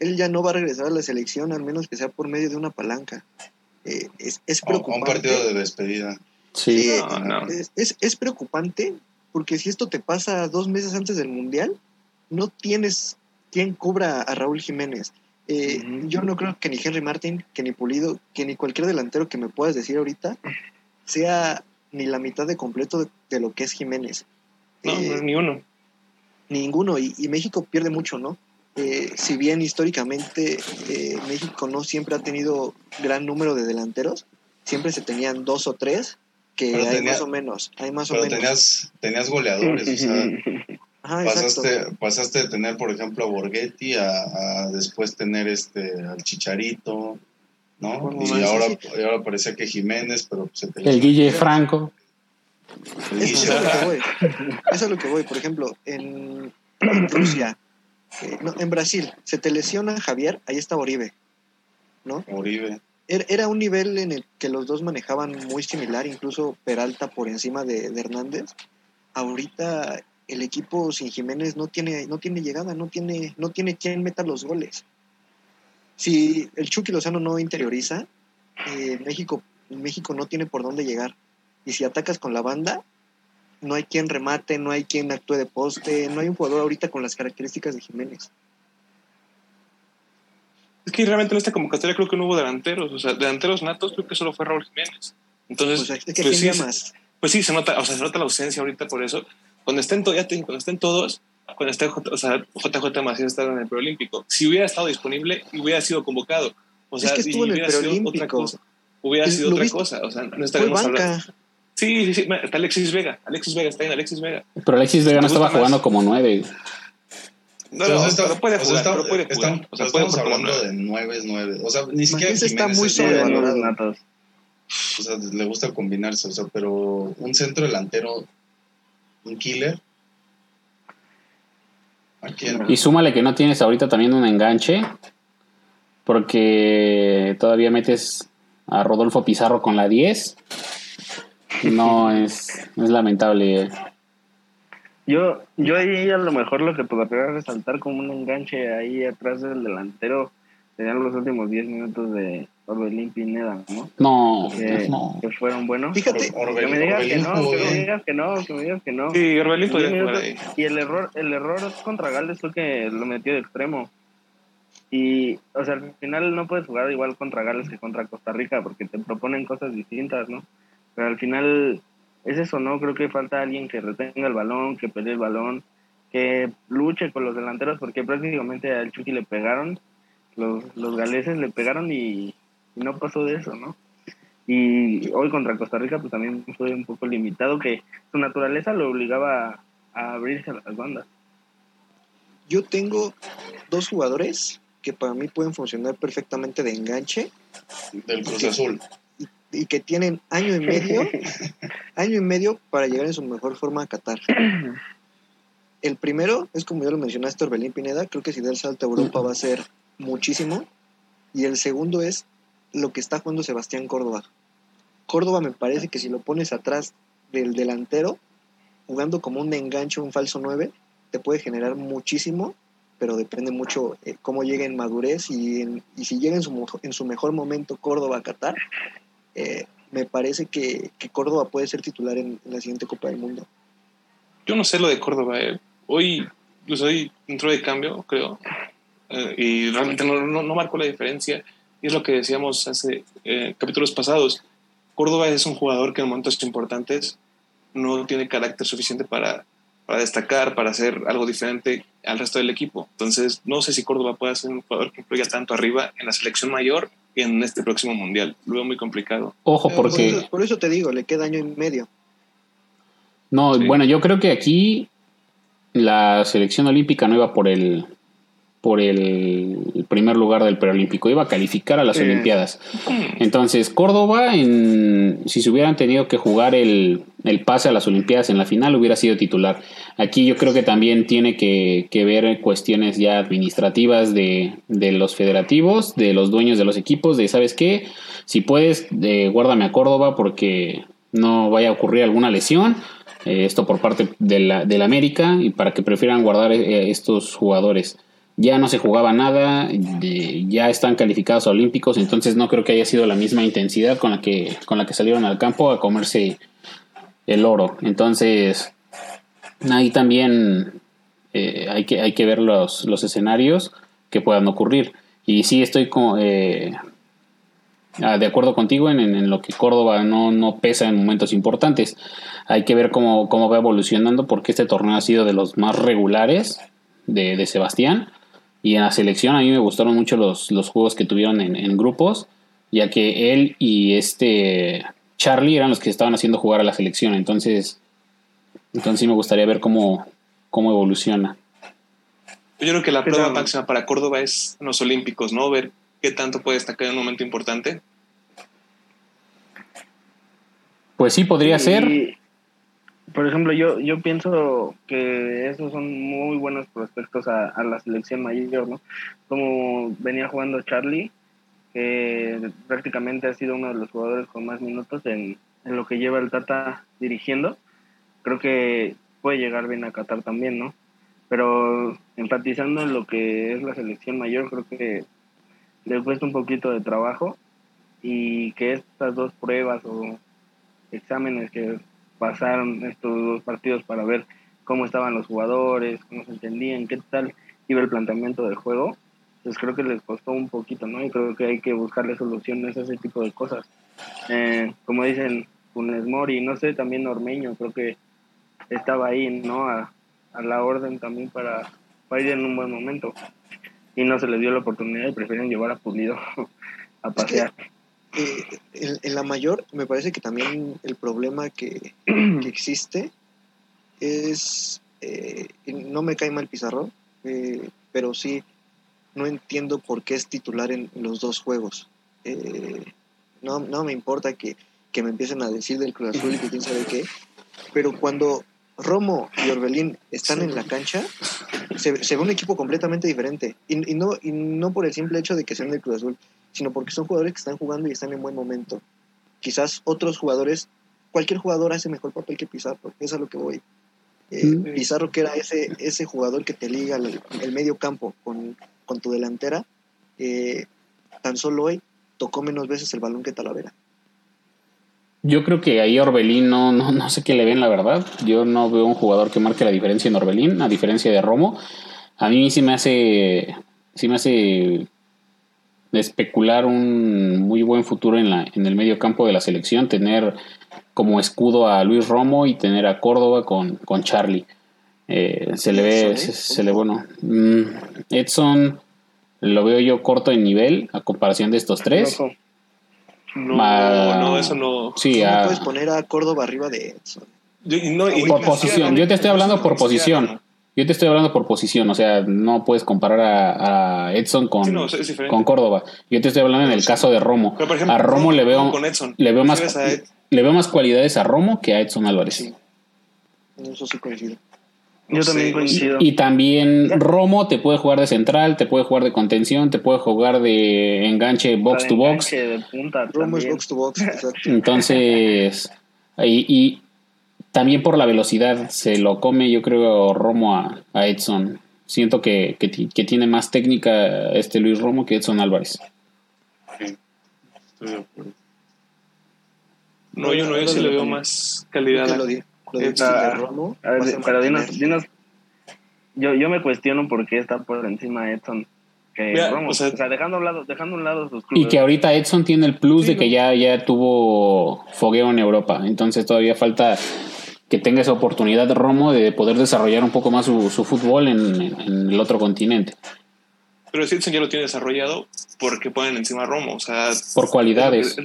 [SPEAKER 3] Él ya no va a regresar a la selección, al menos que sea por medio de una palanca. Eh, es, es
[SPEAKER 5] a un
[SPEAKER 3] preocupante.
[SPEAKER 5] partido de despedida.
[SPEAKER 4] Sí.
[SPEAKER 3] Sí,
[SPEAKER 2] No, no.
[SPEAKER 3] Es, es, es preocupante porque si esto te pasa dos meses antes del Mundial, no tienes quien cubra a Raúl Jiménez. Eh. Yo no creo que ni Henry Martin, que ni Pulido, que ni cualquier delantero que me puedas decir ahorita sea ni la mitad de completo de, de lo que es Jiménez.
[SPEAKER 2] No,
[SPEAKER 3] Eh,
[SPEAKER 2] no es ni uno.
[SPEAKER 3] ninguno y, y México pierde mucho, ¿no? Eh, si bien históricamente eh, México no siempre ha tenido gran número de delanteros, siempre se tenían dos o tres que
[SPEAKER 5] Pero
[SPEAKER 3] hay
[SPEAKER 5] tenía-
[SPEAKER 3] más o menos, hay más o menos.
[SPEAKER 5] tenías, tenías goleadores, o sea,
[SPEAKER 3] Ajá, exacto.
[SPEAKER 5] pasaste, pasaste de tener, por ejemplo, a Borghetti a, a después tener este al Chicharito, ¿no?
[SPEAKER 3] Bueno,
[SPEAKER 5] y, ahora,
[SPEAKER 3] sí.
[SPEAKER 5] y ahora parecía que Jiménez, pero se te
[SPEAKER 4] El Guille Franco.
[SPEAKER 3] Eso es a lo que voy. Eso es a lo que voy. Por ejemplo, en Rusia, eh, no, en Brasil, se te lesiona Javier, ahí está Oribe, ¿no?
[SPEAKER 5] Uribe.
[SPEAKER 3] Era- Era un nivel en el que los dos manejaban muy similar, incluso Peralta por encima de, de Hernández. Ahorita el equipo sin Jiménez no tiene, no tiene llegada, no tiene, no tiene quien meta los goles. Si el Chucky Lozano no interioriza, eh, México, México no tiene por dónde llegar. Y si atacas con la banda, no hay quien remate, no hay quien actúe de poste, no hay un jugador ahorita con las características de Jiménez.
[SPEAKER 2] Es que realmente en esta convocatoria creo que no hubo delanteros. O sea, delanteros natos creo que solo fue Raúl Jiménez. Entonces,
[SPEAKER 3] es que
[SPEAKER 2] pues,
[SPEAKER 3] ¿quién
[SPEAKER 2] sí,
[SPEAKER 3] llamas?
[SPEAKER 2] pues sí, se nota, o sea, se nota la ausencia ahorita por eso. Cuando estén, ya te cuando estén todos, cuando esté o sea, JJ Macías está en el preolímpico, si hubiera estado disponible, hubiera sido convocado. O
[SPEAKER 3] Es
[SPEAKER 2] sea,
[SPEAKER 3] que
[SPEAKER 2] y
[SPEAKER 3] estuvo en el
[SPEAKER 2] hubiera sido otra cosa. Hubiera sido otra
[SPEAKER 3] viste-
[SPEAKER 2] cosa. O sea, no estaríamos hablando. Sí, sí, sí. Está Alexis Vega. Alexis Vega está en Alexis Vega.
[SPEAKER 4] Pero Alexis Vega no
[SPEAKER 2] ¿Te gusta
[SPEAKER 4] estaba
[SPEAKER 2] más?
[SPEAKER 4] jugando como nueve.
[SPEAKER 2] No, no,
[SPEAKER 5] está-
[SPEAKER 2] pero puede
[SPEAKER 5] o sea,
[SPEAKER 2] jugar,
[SPEAKER 5] está-
[SPEAKER 2] pero puede
[SPEAKER 5] está-.
[SPEAKER 2] O sea,
[SPEAKER 5] estamos hablando
[SPEAKER 2] nueve.
[SPEAKER 5] de nueve, nueve. O sea, ni siquiera
[SPEAKER 3] Macías está
[SPEAKER 5] Jiménez
[SPEAKER 3] muy
[SPEAKER 5] es
[SPEAKER 3] sobrevalorado.
[SPEAKER 5] O sea, le gusta combinarse, o sea, pero un centro delantero, un killer.
[SPEAKER 4] Y súmale que no tienes ahorita también un enganche. Porque todavía metes a Rodolfo Pizarro con la 10. No, es, es lamentable.
[SPEAKER 6] Yo, yo ahí a lo mejor lo que podría resaltar como un enganche ahí atrás del delantero serían los últimos 10 minutos de Orbelín Pineda, ¿no?
[SPEAKER 4] No,
[SPEAKER 6] Que,
[SPEAKER 4] no.
[SPEAKER 6] que fueron buenos.
[SPEAKER 3] Fíjate,
[SPEAKER 6] Que
[SPEAKER 5] Orbelín,
[SPEAKER 6] me digas que no, que me digas que no, que me digas que no.
[SPEAKER 2] Sí, Orbelín podría jugar ahí.
[SPEAKER 6] Y el error, el error contra Gales fue que lo metió de extremo. Y, o sea, al final no puedes jugar igual contra Gales que contra Costa Rica porque te proponen cosas distintas, ¿no? Pero al final es eso, ¿no? Creo que falta alguien que retenga el balón, que pelee el balón, que luche con los delanteros porque prácticamente al Chucky le pegaron, los, los galeses le pegaron y no pasó de eso, ¿no? Y hoy contra Costa Rica pues también fue un poco limitado que su naturaleza lo obligaba a, a abrirse a las bandas.
[SPEAKER 3] yo tengo dos jugadores que para mí pueden funcionar perfectamente de enganche
[SPEAKER 5] Del Cruz Azul.
[SPEAKER 3] y que tienen año y medio, año y medio para llegar en su mejor forma a Qatar. El primero es como ya lo mencionaste, Orbelín Pineda, creo que si da el salto a Europa va a ser muchísimo. Y el segundo es lo que está jugando Sebastián Córdoba. Córdoba me parece que si lo pones atrás del delantero, jugando como un enganche, un falso 9, te puede generar muchísimo, pero depende mucho eh, cómo llegue en madurez y, en- y si llega en su, en su mejor momento Córdoba a Qatar, eh, me parece que, que Córdoba puede ser titular en, la siguiente Copa del Mundo.
[SPEAKER 2] Yo no sé lo de Córdoba. eh. Hoy, pues hoy entró de cambio, creo. eh, y realmente no, no, no, la diferencia. Y es lo que decíamos hace eh, capítulos pasados. Córdoba es un jugador que en momentos importantes no tiene carácter suficiente para, para destacar, para hacer algo diferente al resto del equipo. Entonces, no sé si Córdoba puede ser un jugador que influya tanto arriba en la selección mayor y en este próximo mundial. Lo veo muy complicado.
[SPEAKER 4] Ojo, porque.
[SPEAKER 3] Por eso, por eso te digo, le queda año y medio.
[SPEAKER 4] No,
[SPEAKER 2] Sí.
[SPEAKER 4] bueno, yo creo que aquí la selección olímpica no iba por el por el primer lugar del preolímpico, iba a calificar a las. Olimpiadas. Entonces, Córdoba, en, si se hubieran tenido que jugar el, el pase a las Olimpiadas en la final, hubiera sido titular. Aquí yo creo que también tiene que, que ver cuestiones ya administrativas de, de los federativos, de los dueños de los equipos, de, ¿sabes qué? Si puedes, eh, guárdame a Córdoba porque no vaya a ocurrir alguna lesión. Eh, esto por parte de la, del América y para que prefieran guardar eh, estos jugadores. Ya no se jugaba nada, de- ya están calificados a Olímpicos, entonces no creo que haya sido la misma intensidad con la que, con la que salieron al campo a comerse el oro. Entonces, ahí también eh, hay, que, hay que ver los, los escenarios que puedan ocurrir. Y sí estoy con, eh, de acuerdo contigo en, en lo que Córdoba no, no pesa en momentos importantes. Hay que ver cómo, cómo va evolucionando porque este torneo ha sido de los más regulares de, de Sebastián. Y en la selección a mí me gustaron mucho los, los juegos que tuvieron en, en grupos, ya que él y este Charlie eran los que estaban haciendo jugar a la selección. Entonces, entonces sí me gustaría ver cómo, cómo evoluciona.
[SPEAKER 2] Yo creo que la
[SPEAKER 6] Pero-
[SPEAKER 2] prueba máxima para Córdoba es en los Olímpicos, ¿no? Ver qué tanto puede destacar en un momento importante.
[SPEAKER 4] Pues sí, podría
[SPEAKER 6] Y,
[SPEAKER 4] ser.
[SPEAKER 6] Por ejemplo, yo, yo pienso que esos son muy buenos prospectos a, a la selección mayor, ¿no? Como venía jugando Charlie, que prácticamente ha sido uno de los jugadores con más minutos en, en lo que lleva el Tata dirigiendo. Creo que puede llegar bien a Qatar también, ¿no? Pero enfatizando en lo que es la selección mayor, creo que le cuesta un poquito de trabajo y que estas dos pruebas o exámenes que pasaron estos dos partidos para ver cómo estaban los jugadores, cómo se entendían, qué tal iba el planteamiento del juego, pues creo que les costó un poquito, ¿no? Y creo que hay que buscarle soluciones a ese tipo de cosas. Eh, como dicen Funes Mori, no sé, también Ormeño, creo que estaba ahí, ¿no? A, a la orden también para, para ir en un buen momento. Y no se les dio la oportunidad y prefieren llevar a Pulido a pasear.
[SPEAKER 3] Eh, en, en la mayor, me parece que también el problema que, que existe es, eh, no me cae mal Pizarro, eh, pero sí no entiendo por qué es titular en los dos juegos. Eh, no, no me importa que, que me empiecen a decir del Cruz Azul y que quién sabe qué, pero cuando Romo y Orbelín están en la cancha, se, se ve un equipo completamente diferente. Y, y no, y no por el simple hecho de que sean del Cruz Azul, sino porque son jugadores que están jugando y están en buen momento. Quizás otros jugadores, cualquier jugador hace mejor papel que Pizarro, es a lo que voy. Eh,
[SPEAKER 4] Mm.
[SPEAKER 3] Pizarro, que era ese, ese jugador que te liga el, el medio campo con, con tu delantera, eh, tan solo hoy tocó menos veces el balón que Talavera.
[SPEAKER 4] Yo creo que ahí Orbelín no, no, no sé qué le ven, la verdad. Yo no veo un jugador que marque la diferencia en Orbelín, a diferencia de Romo. A mí sí me hace, sí me hace especular un muy buen futuro en, la, en el medio campo de la selección, tener como escudo a Luis Romo y tener a Córdoba con, con Charlie. Eh, se le ve,
[SPEAKER 3] Edson, ¿eh?
[SPEAKER 4] se, se le bueno. mm, Edson lo veo yo corto en nivel a comparación de estos tres.
[SPEAKER 2] No,
[SPEAKER 4] Ma-
[SPEAKER 2] no, eso no.
[SPEAKER 4] Sí,
[SPEAKER 3] ¿Cómo
[SPEAKER 4] a-
[SPEAKER 3] puedes poner a Córdoba arriba de Edson?
[SPEAKER 2] Yo- no, y-
[SPEAKER 4] por posición. Yo te estoy hablando por posición. Yo te estoy hablando por posición, o sea, no puedes comparar a, a Edson con,
[SPEAKER 2] Sí, no,
[SPEAKER 4] con Córdoba. Yo te estoy hablando en el caso de Romo.
[SPEAKER 2] Pero, por ejemplo,
[SPEAKER 4] a Romo le veo,
[SPEAKER 2] con Edson.
[SPEAKER 4] le veo más,
[SPEAKER 2] Prefieres a Ed-
[SPEAKER 4] le veo más cualidades a Romo que a Edson Álvarez.
[SPEAKER 3] Sí. Eso sí coincido.
[SPEAKER 2] no
[SPEAKER 6] Yo también
[SPEAKER 2] sé.
[SPEAKER 6] coincido.
[SPEAKER 4] Y también Romo te puede jugar de central, te puede jugar de contención, te puede jugar de enganche box
[SPEAKER 6] Para
[SPEAKER 4] to box.
[SPEAKER 6] enganche de punta
[SPEAKER 3] Romo es box to box, exacto.
[SPEAKER 4] Entonces, y, y también por la velocidad se lo come, yo creo, Romo a, a Edson. Siento que, que, ti- que tiene más técnica este Luis Romo que Edson Álvarez.
[SPEAKER 5] Sí, estoy de acuerdo.
[SPEAKER 2] No, yo no, yo sí le veo más calidad.
[SPEAKER 3] Lo, di- lo de,
[SPEAKER 6] Está-
[SPEAKER 3] de Romo.
[SPEAKER 6] A ver,
[SPEAKER 3] va a ser
[SPEAKER 6] pero dinos,
[SPEAKER 3] mantener.
[SPEAKER 6] dinos, yo, yo me cuestiono por qué está por encima de Edson. que
[SPEAKER 2] Mira,
[SPEAKER 6] Romo.
[SPEAKER 2] o
[SPEAKER 6] O sea- dejando a un lado, dejando a un lado sus
[SPEAKER 4] Y
[SPEAKER 6] clubes.
[SPEAKER 4] que ahorita Edson tiene el plus
[SPEAKER 2] Sí,
[SPEAKER 4] de que
[SPEAKER 2] no.
[SPEAKER 4] ya, ya tuvo fogueo en Europa. Entonces todavía falta que tenga esa oportunidad Romo de poder desarrollar un poco más su, su fútbol en, en el otro continente.
[SPEAKER 2] Pero si Edson ya lo tiene desarrollado, porque ponen encima a Romo? O sea,
[SPEAKER 4] Por cualidades.
[SPEAKER 2] es- es-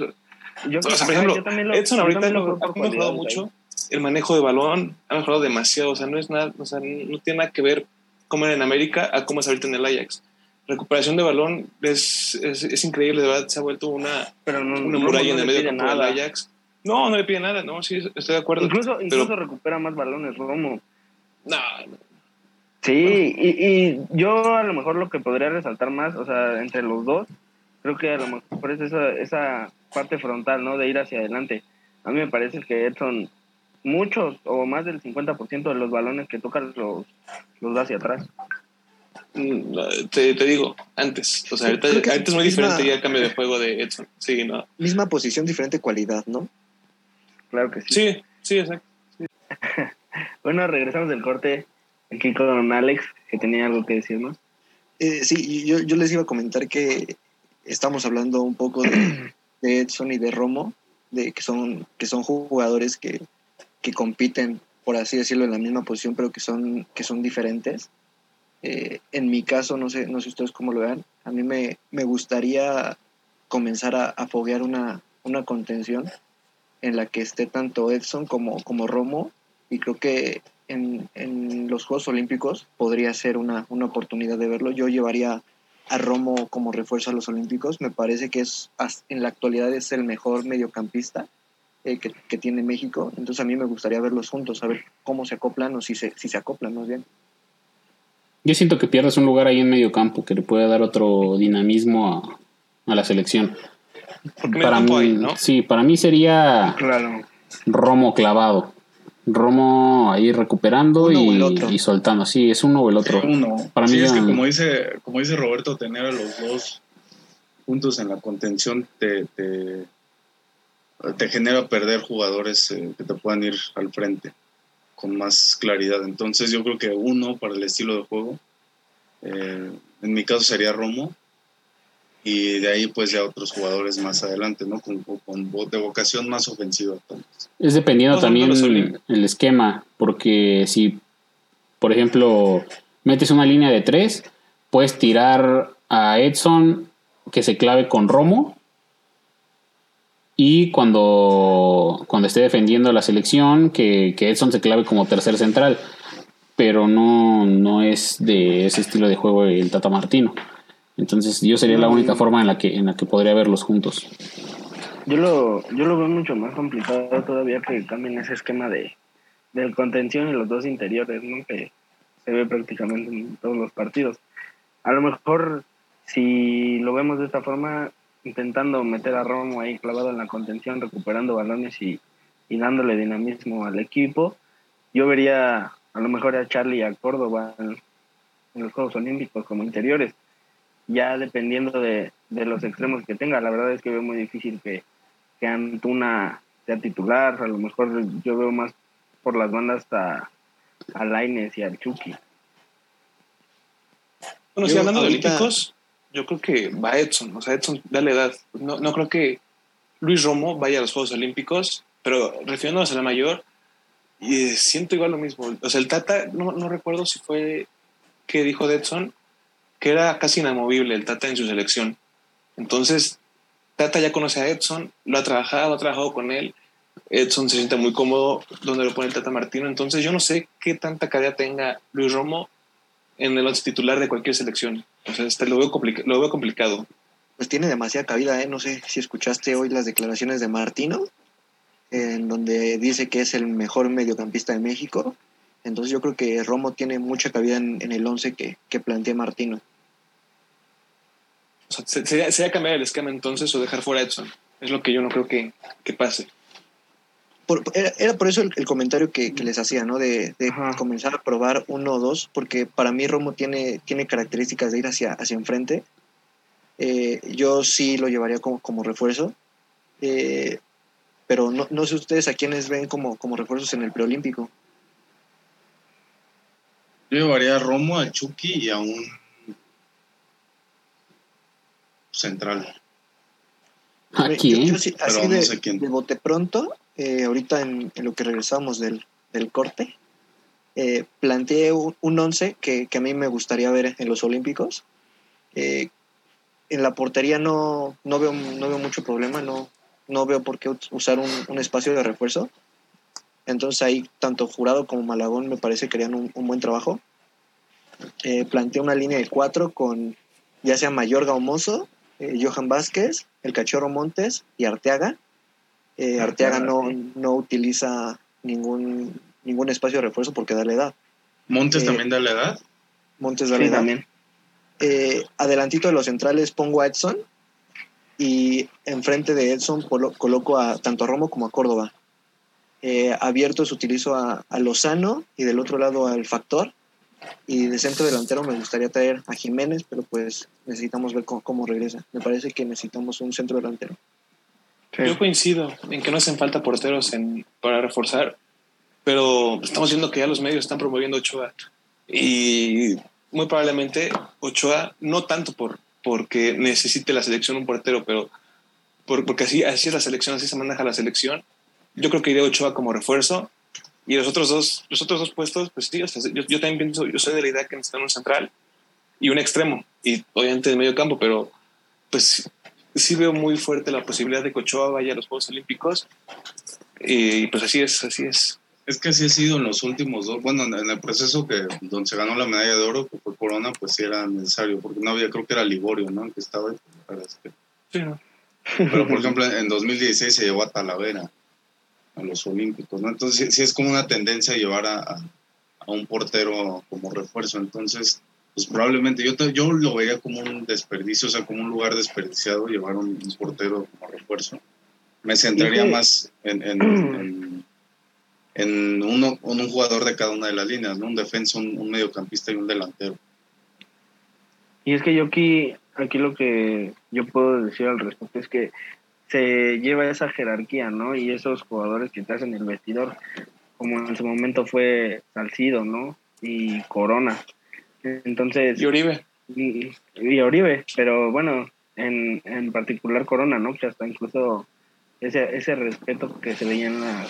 [SPEAKER 6] Yo,
[SPEAKER 2] o sea,
[SPEAKER 6] ajá,
[SPEAKER 2] por ejemplo,
[SPEAKER 6] yo también lo-
[SPEAKER 2] Edson
[SPEAKER 6] yo
[SPEAKER 2] ahorita
[SPEAKER 6] también
[SPEAKER 2] ha
[SPEAKER 6] lo por
[SPEAKER 2] mejorado mucho el manejo de balón, ha mejorado demasiado, o sea, no es nada, o sea, no tiene nada que ver cómo era en América a cómo es ahorita en el Ajax. Recuperación de balón es, es, es increíble, de verdad, se ha vuelto una,
[SPEAKER 6] Pero no,
[SPEAKER 2] una muralla
[SPEAKER 6] no
[SPEAKER 2] en el medio campo del
[SPEAKER 6] nada.
[SPEAKER 2] Ajax. No, no le pide nada, no, sí, estoy de acuerdo.
[SPEAKER 6] Incluso, incluso
[SPEAKER 2] Pero-
[SPEAKER 6] recupera más balones Romo.
[SPEAKER 2] No,
[SPEAKER 6] Sí, y, y yo a lo mejor lo que podría resaltar más, o sea, entre los dos, creo que a lo mejor es esa, esa parte frontal, ¿no? De ir hacia adelante. A mí me parece que Edson, muchos o más del 50% de los balones que toca los, los da hacia atrás.
[SPEAKER 2] Mm, te, te digo, antes. O sea, ahorita, ahorita es muy
[SPEAKER 3] misma-
[SPEAKER 2] diferente ya el cambio de juego de Edson. Sí, no.
[SPEAKER 3] Misma posición, diferente cualidad, ¿no?
[SPEAKER 6] Claro que sí.
[SPEAKER 2] Sí, sí, exacto.
[SPEAKER 6] Bueno, regresamos del corte aquí con Alex, que tenía algo que decirnos.
[SPEAKER 3] Eh, sí, yo, yo les iba a comentar que estamos hablando un poco de, de Edson y de Romo, de que son, que son jugadores que, que compiten, por así decirlo, en la misma posición, pero que son, que son diferentes. Eh, en mi caso, no sé, no sé ustedes cómo lo vean, a mí me, me gustaría comenzar a, a foguear una, una contención en la que esté tanto Edson como, como Romo, y creo que en, en los Juegos Olímpicos podría ser una, una oportunidad de verlo. Yo llevaría a Romo como refuerzo a los Olímpicos. Me parece que es en la actualidad es el mejor mediocampista eh, que, que tiene México. Entonces a mí me gustaría verlos juntos, a ver cómo se acoplan o si se, si se acoplan más bien.
[SPEAKER 4] Yo siento que pierdes un lugar ahí en medio campo que le puede dar otro dinamismo a, a la selección.
[SPEAKER 2] Porque hay, ¿no?
[SPEAKER 4] Sí, para mí sería
[SPEAKER 6] Claro.
[SPEAKER 4] Romo clavado. Romo ahí recuperando y, y soltando. Sí, es uno o el otro.
[SPEAKER 5] Uno.
[SPEAKER 4] Para
[SPEAKER 5] sí,
[SPEAKER 4] mí
[SPEAKER 5] es
[SPEAKER 4] ya-
[SPEAKER 5] que como dice, como dice Roberto, tener a los dos juntos en la contención te, te, te genera perder jugadores eh, que te puedan ir al frente con más claridad. Entonces yo creo que uno para el estilo de juego, eh, en mi caso sería Romo, y de ahí pues ya otros jugadores más adelante, ¿no? Con, con de vocación más ofensiva. vez.
[SPEAKER 4] Es dependiendo
[SPEAKER 2] No,
[SPEAKER 4] también
[SPEAKER 2] Olímpicos.
[SPEAKER 4] el esquema, porque si, por ejemplo, metes una línea de tres, puedes tirar a Edson que se clave con Romo y cuando, cuando esté defendiendo la selección, que, que Edson se clave como tercer central, pero no, no es de ese estilo de juego el Tata Martino. Entonces yo sería la única forma en la que, en la que podría verlos juntos.
[SPEAKER 6] Yo lo, yo lo veo mucho más complicado todavía que cambien ese esquema de, del contención y los dos interiores, ¿no? Que se ve prácticamente en todos los partidos. A lo mejor, si lo vemos de esta forma, intentando meter a Romo ahí clavado en la contención, recuperando balones y, y dándole dinamismo al equipo, yo vería a lo mejor a Charlie y a Córdoba en, en los Juegos Olímpicos como interiores ya dependiendo de, de los extremos que tenga. La verdad es que veo muy difícil que, que Antuna sea titular. A lo mejor yo veo más por las bandas hasta a Laines y al Chucky.
[SPEAKER 2] Bueno,
[SPEAKER 3] Yo
[SPEAKER 2] hablando de
[SPEAKER 3] ahorita-
[SPEAKER 2] olímpicos, yo creo que va Edson. O sea, Edson da la edad. No, no creo que Luis Romo vaya a los Juegos Olímpicos, pero refiriéndonos a la mayor, y siento igual lo mismo. O sea, el Tata, no, no recuerdo si fue que dijo de Edson, que era casi inamovible el Tata en su selección. Entonces, Tata ya conoce a Edson, lo ha trabajado, ha trabajado con él. Edson se siente muy cómodo donde lo pone el Tata Martino. Entonces, yo no sé qué tanta calidad tenga Luis Romo en el once titular de cualquier selección. O sea, este, lo, veo lo veo complicado.
[SPEAKER 3] Pues tiene demasiada cabida, ¿eh? No sé si escuchaste hoy las declaraciones de Martino, en donde dice que es el mejor mediocampista de México. Entonces yo creo que Romo tiene mucha cabida en, en el 11 que, que plantea Martino.
[SPEAKER 2] O sea, se- sería, sería cambiar el esquema entonces o dejar fuera a Edson. Es lo que yo no creo que, que pase.
[SPEAKER 3] Por- era, era por eso el, el comentario que, que les hacía, ¿no? De, comenzar a probar uno o dos, porque para mí Romo tiene, tiene características de ir hacia, hacia enfrente. Eh, yo sí lo llevaría como, como refuerzo. Eh, pero no, no sé ustedes a quiénes ven como, como refuerzos en el preolímpico.
[SPEAKER 5] Yo llevaría a Romo, a Chucky y a un central.
[SPEAKER 4] ¿A
[SPEAKER 3] Yo-
[SPEAKER 4] quién?
[SPEAKER 3] yo sí-
[SPEAKER 5] Pero
[SPEAKER 3] así
[SPEAKER 5] no
[SPEAKER 3] de,
[SPEAKER 5] sé quién.
[SPEAKER 3] de bote pronto, eh, ahorita en, en lo que regresamos del, del corte, eh, planteé un, un once que, que a mí me gustaría ver en los Olímpicos. Eh, en la portería no, no, veo, no veo mucho problema, no, no veo por qué usar un, un espacio de refuerzo. Entonces ahí tanto Jurado como Malagón me parece que harían un, un buen trabajo. Eh, planteé una línea de cuatro con ya sea Mayorga o Mozo, eh, Johan Vázquez, el Cachorro Montes y Arteaga. Eh, Arteaga no, no utiliza ningún, ningún espacio de refuerzo porque da la edad.
[SPEAKER 5] Montes
[SPEAKER 3] Eh,
[SPEAKER 5] también da la edad.
[SPEAKER 3] Montes da la
[SPEAKER 6] Sí,
[SPEAKER 3] edad.
[SPEAKER 6] también.
[SPEAKER 3] Adelantito de los centrales pongo a Edson y enfrente de Edson coloco a tanto a Romo como a Córdoba. Eh, abiertos utilizo a, a Lozano y del otro lado al Factor. Y de centro delantero me gustaría traer a Jiménez, pero pues necesitamos ver cómo, cómo regresa. Me parece que necesitamos un centro delantero.
[SPEAKER 6] Sí.
[SPEAKER 2] Yo coincido en que no hacen falta porteros en, para reforzar, pero estamos viendo que ya los medios están promoviendo Ochoa. Y muy probablemente Ochoa, no tanto por porque necesite la selección un portero, pero por- porque así, así es la selección, así se maneja la selección. Yo creo que iré Ochoa como refuerzo. Y los otros dos, los otros dos puestos, pues sí, o sea, yo, yo también pienso, yo soy de la idea que necesitan un central y un extremo, y obviamente de medio campo, pero pues sí veo muy fuerte la posibilidad de que Ochoa vaya a los Juegos Olímpicos. Y pues así es, así es.
[SPEAKER 5] Es que así ha sido en los últimos dos. Bueno, en el proceso que donde se ganó la medalla de oro, que fue Corona, pues sí era necesario, porque no había, creo que era Ligorio, ¿no? El Que estaba ahí. este- Pero, por ejemplo, en 2016 se llevó a Talavera a los Olímpicos, ¿no? Entonces, sí, es como una tendencia a llevar a, a- a un portero como refuerzo. Entonces, pues probablemente yo, te- yo lo veía como un desperdicio, o sea, como un lugar desperdiciado llevar un, un portero como refuerzo. Me centraría más en, en, en, en uno, en un jugador de cada una de las líneas, ¿no? Un defensa, un, un mediocampista y un delantero.
[SPEAKER 6] Y es que yo aquí, aquí lo que yo puedo decir al respecto es que se lleva esa jerarquía, ¿no? Y esos jugadores que te hacen el vestidor, como en su momento fue Salcido, ¿no? Y Corona. Entonces,
[SPEAKER 2] Y Oribe.
[SPEAKER 6] y, y Oribe, pero bueno, en, en particular Corona, ¿no? Que hasta incluso ese, ese respeto que se veía en, la-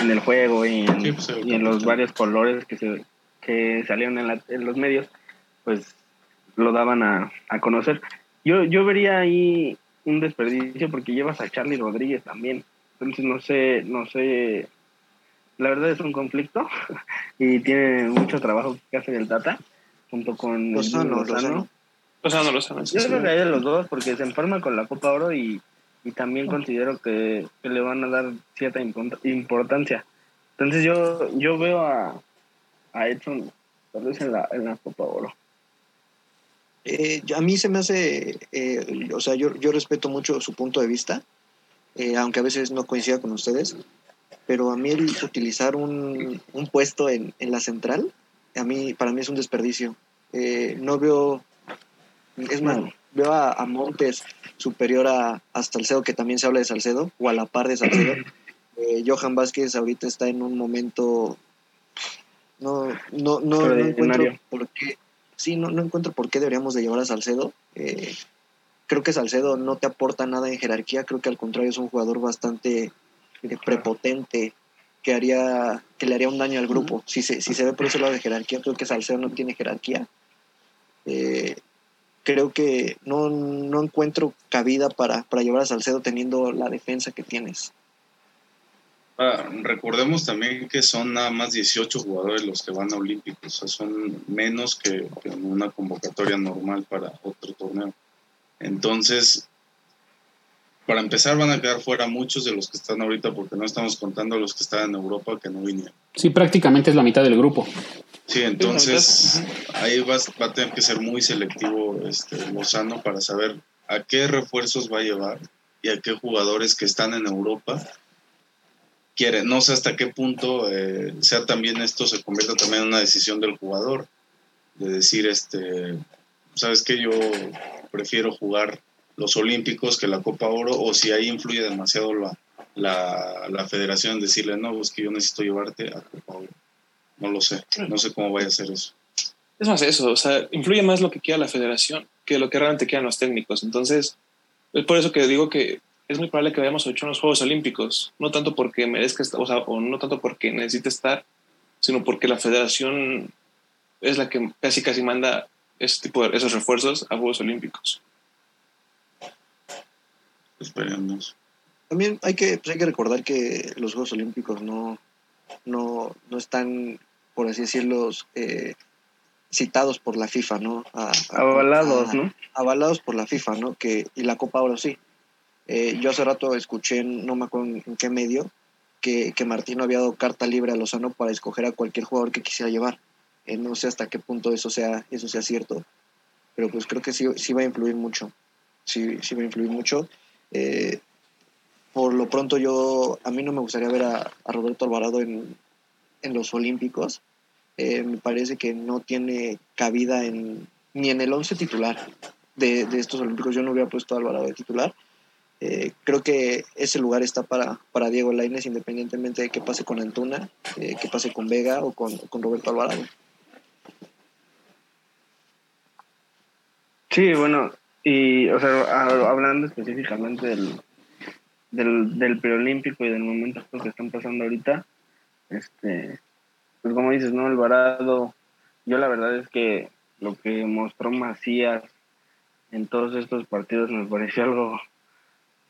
[SPEAKER 6] en el juego y en,
[SPEAKER 5] Sí, pues,
[SPEAKER 6] y en los varios colores que, se, que salieron en, la- en los medios, pues lo daban a, a conocer. Yo, yo vería ahí un desperdicio porque llevas a Charlie Rodríguez también. Entonces no sé, no sé, la verdad es un conflicto y tiene mucho trabajo que hacer el Tata junto con
[SPEAKER 3] Lozano,
[SPEAKER 6] Lozano.
[SPEAKER 3] Lozano.
[SPEAKER 2] O sea, no lo saben. sí,
[SPEAKER 6] Yo
[SPEAKER 2] sí.
[SPEAKER 6] creo que hay de los dos porque se enferma con la Copa Oro y, y también considero que, que le van a dar cierta import- importancia. Entonces yo, yo veo a, a Edson tal vez en la, en la Copa Oro.
[SPEAKER 3] Eh, a mí se me hace, eh, o sea, yo, yo respeto mucho su punto de vista, eh, aunque a veces no coincida con ustedes, pero a mí el utilizar un, un puesto en, en la central, a mí, para mí es un desperdicio. No veo, es más, veo a, a Montes superior a, a Salcedo, que también se habla de Salcedo, o a la par de Salcedo. Johan Vázquez ahorita está en un momento, no, no, no, no encuentro por qué, sí, no, no encuentro por qué deberíamos de llevar a Salcedo. Eh, creo que Salcedo no te aporta nada en jerarquía, creo que al contrario es un jugador bastante eh, prepotente que haría que le haría un daño al grupo. Si se, si se ve por ese lado de jerarquía, creo que Salcedo no tiene jerarquía. Eh, creo que no, no encuentro cabida para, para llevar a Salcedo teniendo la defensa que tienes.
[SPEAKER 5] Ah, recordemos también que son nada más 18 jugadores los que van a Olímpicos, o sea, son menos que, que en una convocatoria normal para otro torneo. Entonces, para empezar van a quedar fuera muchos de los que están ahorita porque no estamos contando a los que están en Europa que no vinieron.
[SPEAKER 4] Sí, prácticamente es la mitad del grupo.
[SPEAKER 5] Sí, entonces ahí vas, va a tener que ser muy selectivo este, Lozano para saber a qué refuerzos va a llevar y a qué jugadores que están en Europa quiere. No sé hasta qué punto eh, sea también esto se convierta también en una decisión del jugador de decir, este, sabes que yo prefiero jugar los Olímpicos que la Copa Oro o si ahí influye demasiado la, la, la federación decirle, no, es que yo necesito llevarte a Copa Oro. No lo sé, no sé cómo vaya a ser eso.
[SPEAKER 2] Es más eso, o sea, influye más lo que quiera la federación que lo que realmente quieran los técnicos. Entonces, es por eso que digo que es muy probable que vayamos a ocho en los Juegos Olímpicos, no tanto porque merezca estar, o, sea, o no tanto porque necesite estar, sino porque la federación es la que casi casi manda ese tipo de, esos refuerzos a Juegos Olímpicos.
[SPEAKER 5] Esperemos.
[SPEAKER 3] También hay que, pues hay que recordar que los Juegos Olímpicos no, no, no están, por así decirlo, eh, citados por la FIFA, ¿no? A-
[SPEAKER 6] Avalados,
[SPEAKER 3] a-
[SPEAKER 6] ¿no?
[SPEAKER 3] Avalados por la FIFA, ¿no? Que, y la Copa Oro sí. Eh, yo hace rato escuché, no me acuerdo en, qué medio, que, que Martino había dado carta libre a Lozano para escoger a cualquier jugador que quisiera llevar. Eh, no sé hasta qué punto eso sea, eso sea cierto, pero pues creo que sí, sí va a influir mucho. Sí, sí va a influir mucho. Eh, por lo pronto yo, a mí no me gustaría ver a, Roberto Alvarado en, en los Olímpicos. Me parece que no tiene cabida en, ni en el 11 titular de, de estos Olímpicos. Yo no hubiera puesto a Alvarado de titular. Eh, creo que ese lugar está para, para Diego Lainez, independientemente de qué pase con Antuna, eh, qué pase con Vega o con, con Roberto Alvarado.
[SPEAKER 6] Sí, bueno, y, o sea, hablando específicamente del, del, del preolímpico y del momento que están pasando ahorita, este, pues como dices, ¿no? Alvarado, yo la verdad es que lo que mostró Macías en todos estos partidos me pareció algo,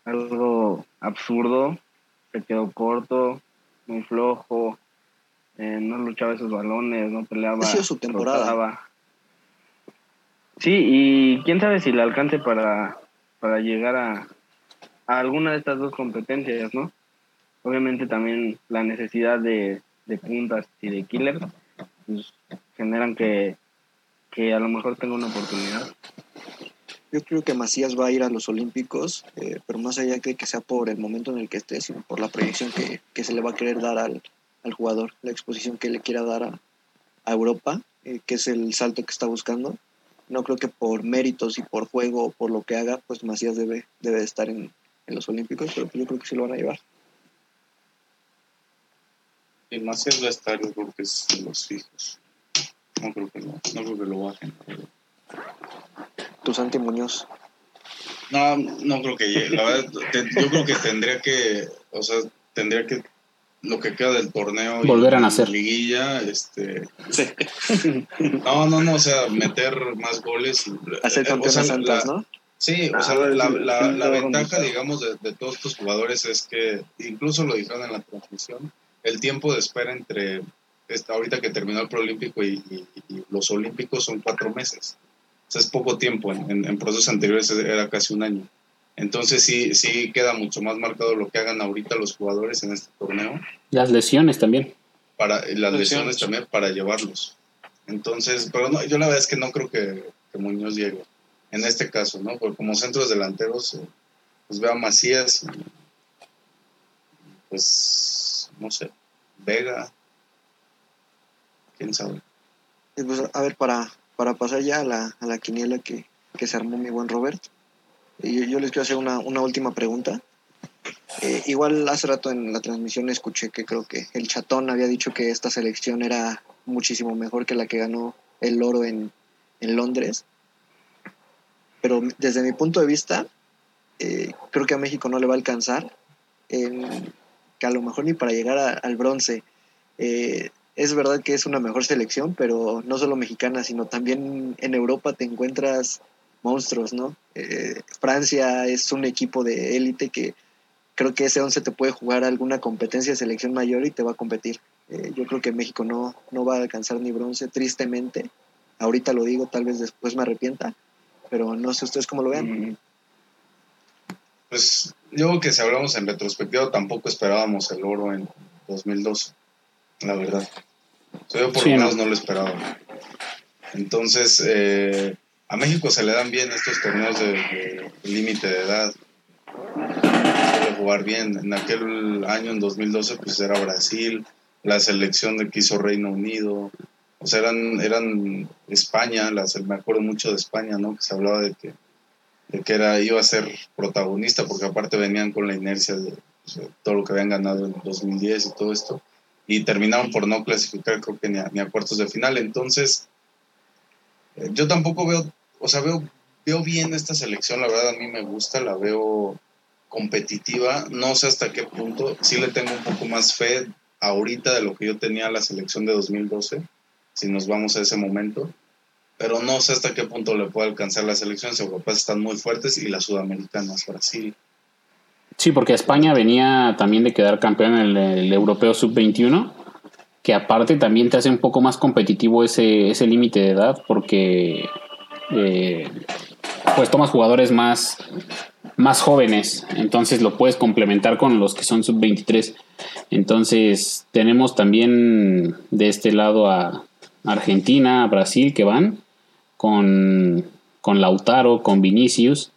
[SPEAKER 6] algo absurdo, se quedó corto, muy flojo, eh, no luchaba esos balones, no peleaba.
[SPEAKER 3] Ha sido su temporada.
[SPEAKER 6] trotaba. Sí, y quién sabe si le alcance para, para llegar a, a alguna de estas dos competencias, ¿no? Obviamente también la necesidad de, de puntas y de killers pues, generan que, que a lo mejor tenga una oportunidad.
[SPEAKER 3] Yo creo que Macías va a ir a los Olímpicos, eh, pero más allá de que sea por el momento en el que esté, sino por la proyección que, que se le va a querer dar al, al jugador, la exposición que le quiera dar a, a Europa, eh, que es el salto que está buscando. No creo que por méritos y por juego o por lo que haga, pues Macías debe, debe de estar en, en los Olímpicos, pero yo creo que sí lo van a llevar.
[SPEAKER 5] Y Macías va a estar, yo creo que es los fijos. No creo que lo, no creo que lo bajen.
[SPEAKER 3] Tu Santi Muñoz.
[SPEAKER 5] No, no creo que llegue. La verdad, te- yo creo que tendría que, o sea, tendría que lo que queda del torneo y
[SPEAKER 4] Volver a nacer.
[SPEAKER 5] liguilla, este,
[SPEAKER 2] Sí.
[SPEAKER 5] no, no, no, o sea, meter más goles, y-
[SPEAKER 3] Hacer
[SPEAKER 5] eh, o sea,
[SPEAKER 3] altas,
[SPEAKER 5] la-
[SPEAKER 3] ¿no?
[SPEAKER 5] Sí, o
[SPEAKER 6] Ah,
[SPEAKER 5] sea, la, la- ventaja, digamos, de, de todos estos jugadores es que, incluso lo dijeron en la transmisión, el tiempo de espera entre esta, ahorita que terminó el preolímpico y, y- y los olímpicos son cuatro meses. O sea, es poco tiempo. En, en- en procesos anteriores era casi un año. Entonces sí, sí queda mucho más marcado lo que hagan ahorita los jugadores en este torneo
[SPEAKER 4] Las lesiones también.
[SPEAKER 5] para y las
[SPEAKER 2] Lesiones.
[SPEAKER 5] lesiones también para llevarlos. Entonces, pero no, yo la verdad es que no creo que, que Muñoz llegue en este caso, ¿no? Porque como centros delanteros, eh, pues veo a Macías y pues no sé, Vega, quién sabe.
[SPEAKER 3] Y pues, a ver, para, para pasar ya a la, a la quiniela que, que se armó mi buen Robert, y yo, les quiero hacer una, una última pregunta. Eh, igual hace rato en la transmisión escuché que creo que el chatón había dicho que esta selección era muchísimo mejor que la que ganó el oro en, en Londres. Pero desde mi punto de vista, eh, creo que a México no le va a alcanzar, que a lo mejor ni para llegar al bronce. Eh, es verdad que es una mejor selección, pero no solo mexicana, sino también en Europa te encuentras monstruos, ¿no? Eh, Francia es un equipo de élite que creo que ese 11 te puede jugar alguna competencia selección mayor y te va a competir. Eh, yo creo que México no, no va a alcanzar ni bronce, tristemente. Ahorita lo digo, tal vez después me arrepienta, pero no sé ustedes cómo lo vean.
[SPEAKER 6] Mm,
[SPEAKER 5] Pues yo que si hablamos en retrospectiva, tampoco esperábamos el oro en 2012, la verdad. O sea, yo por
[SPEAKER 4] Sí,
[SPEAKER 5] lo
[SPEAKER 4] no.
[SPEAKER 5] menos no lo esperaba. Entonces, eh, a México se le dan bien estos torneos de, de límite de edad. Suele jugar bien. En aquel año, en 2012, pues era Brasil, la selección de que hizo Reino Unido. O sea, eran, eran España, las, me acuerdo mucho de España, ¿no? Que se hablaba de que de que era, iba a ser protagonista, porque aparte venían con la inercia de, pues, de todo lo que habían ganado en 2010 y todo esto, y terminaron por no clasificar, creo que ni a, cuartos de final. Entonces, eh, yo tampoco veo, o sea, veo veo bien esta selección, la verdad a mí me gusta, la veo competitiva, no sé hasta qué punto, sí le tengo un poco más fe ahorita de lo que yo tenía a la selección de 2012, si nos vamos a ese momento, pero no sé hasta qué punto le puede alcanzar las selecciones europeas, están muy fuertes y las sudamericanas, Brasil.
[SPEAKER 4] Sí, porque España venía también de quedar campeón en el, Europeo Sub-21, que aparte también te hace un poco más competitivo ese, ese límite de edad, porque eh, pues tomas jugadores más, más jóvenes, entonces lo puedes complementar con los que son sub-23. Entonces tenemos también de este lado a Argentina, a Brasil que van con, con Lautaro, con Vinicius,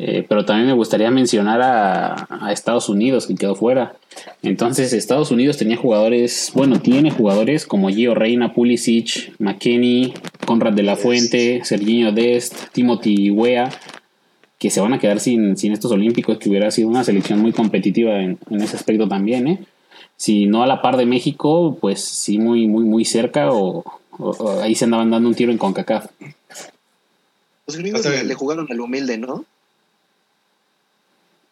[SPEAKER 4] eh, pero también me gustaría mencionar a, a, Estados Unidos que quedó fuera. Entonces Estados Unidos tenía jugadores, bueno, tiene jugadores como Gio Reina, Pulisic, McKenney, Conrad de la Fuente, Serginho Dest, Timothy Wea, que se van a quedar sin, sin estos olímpicos, que hubiera sido una selección muy competitiva en, en ese aspecto también, ¿eh? Si no a la par de México, pues sí muy, muy, muy cerca o, o, o ahí se andaban dando un tiro en CONCACAF.
[SPEAKER 3] Los gringos le, le jugaron al humilde, ¿no?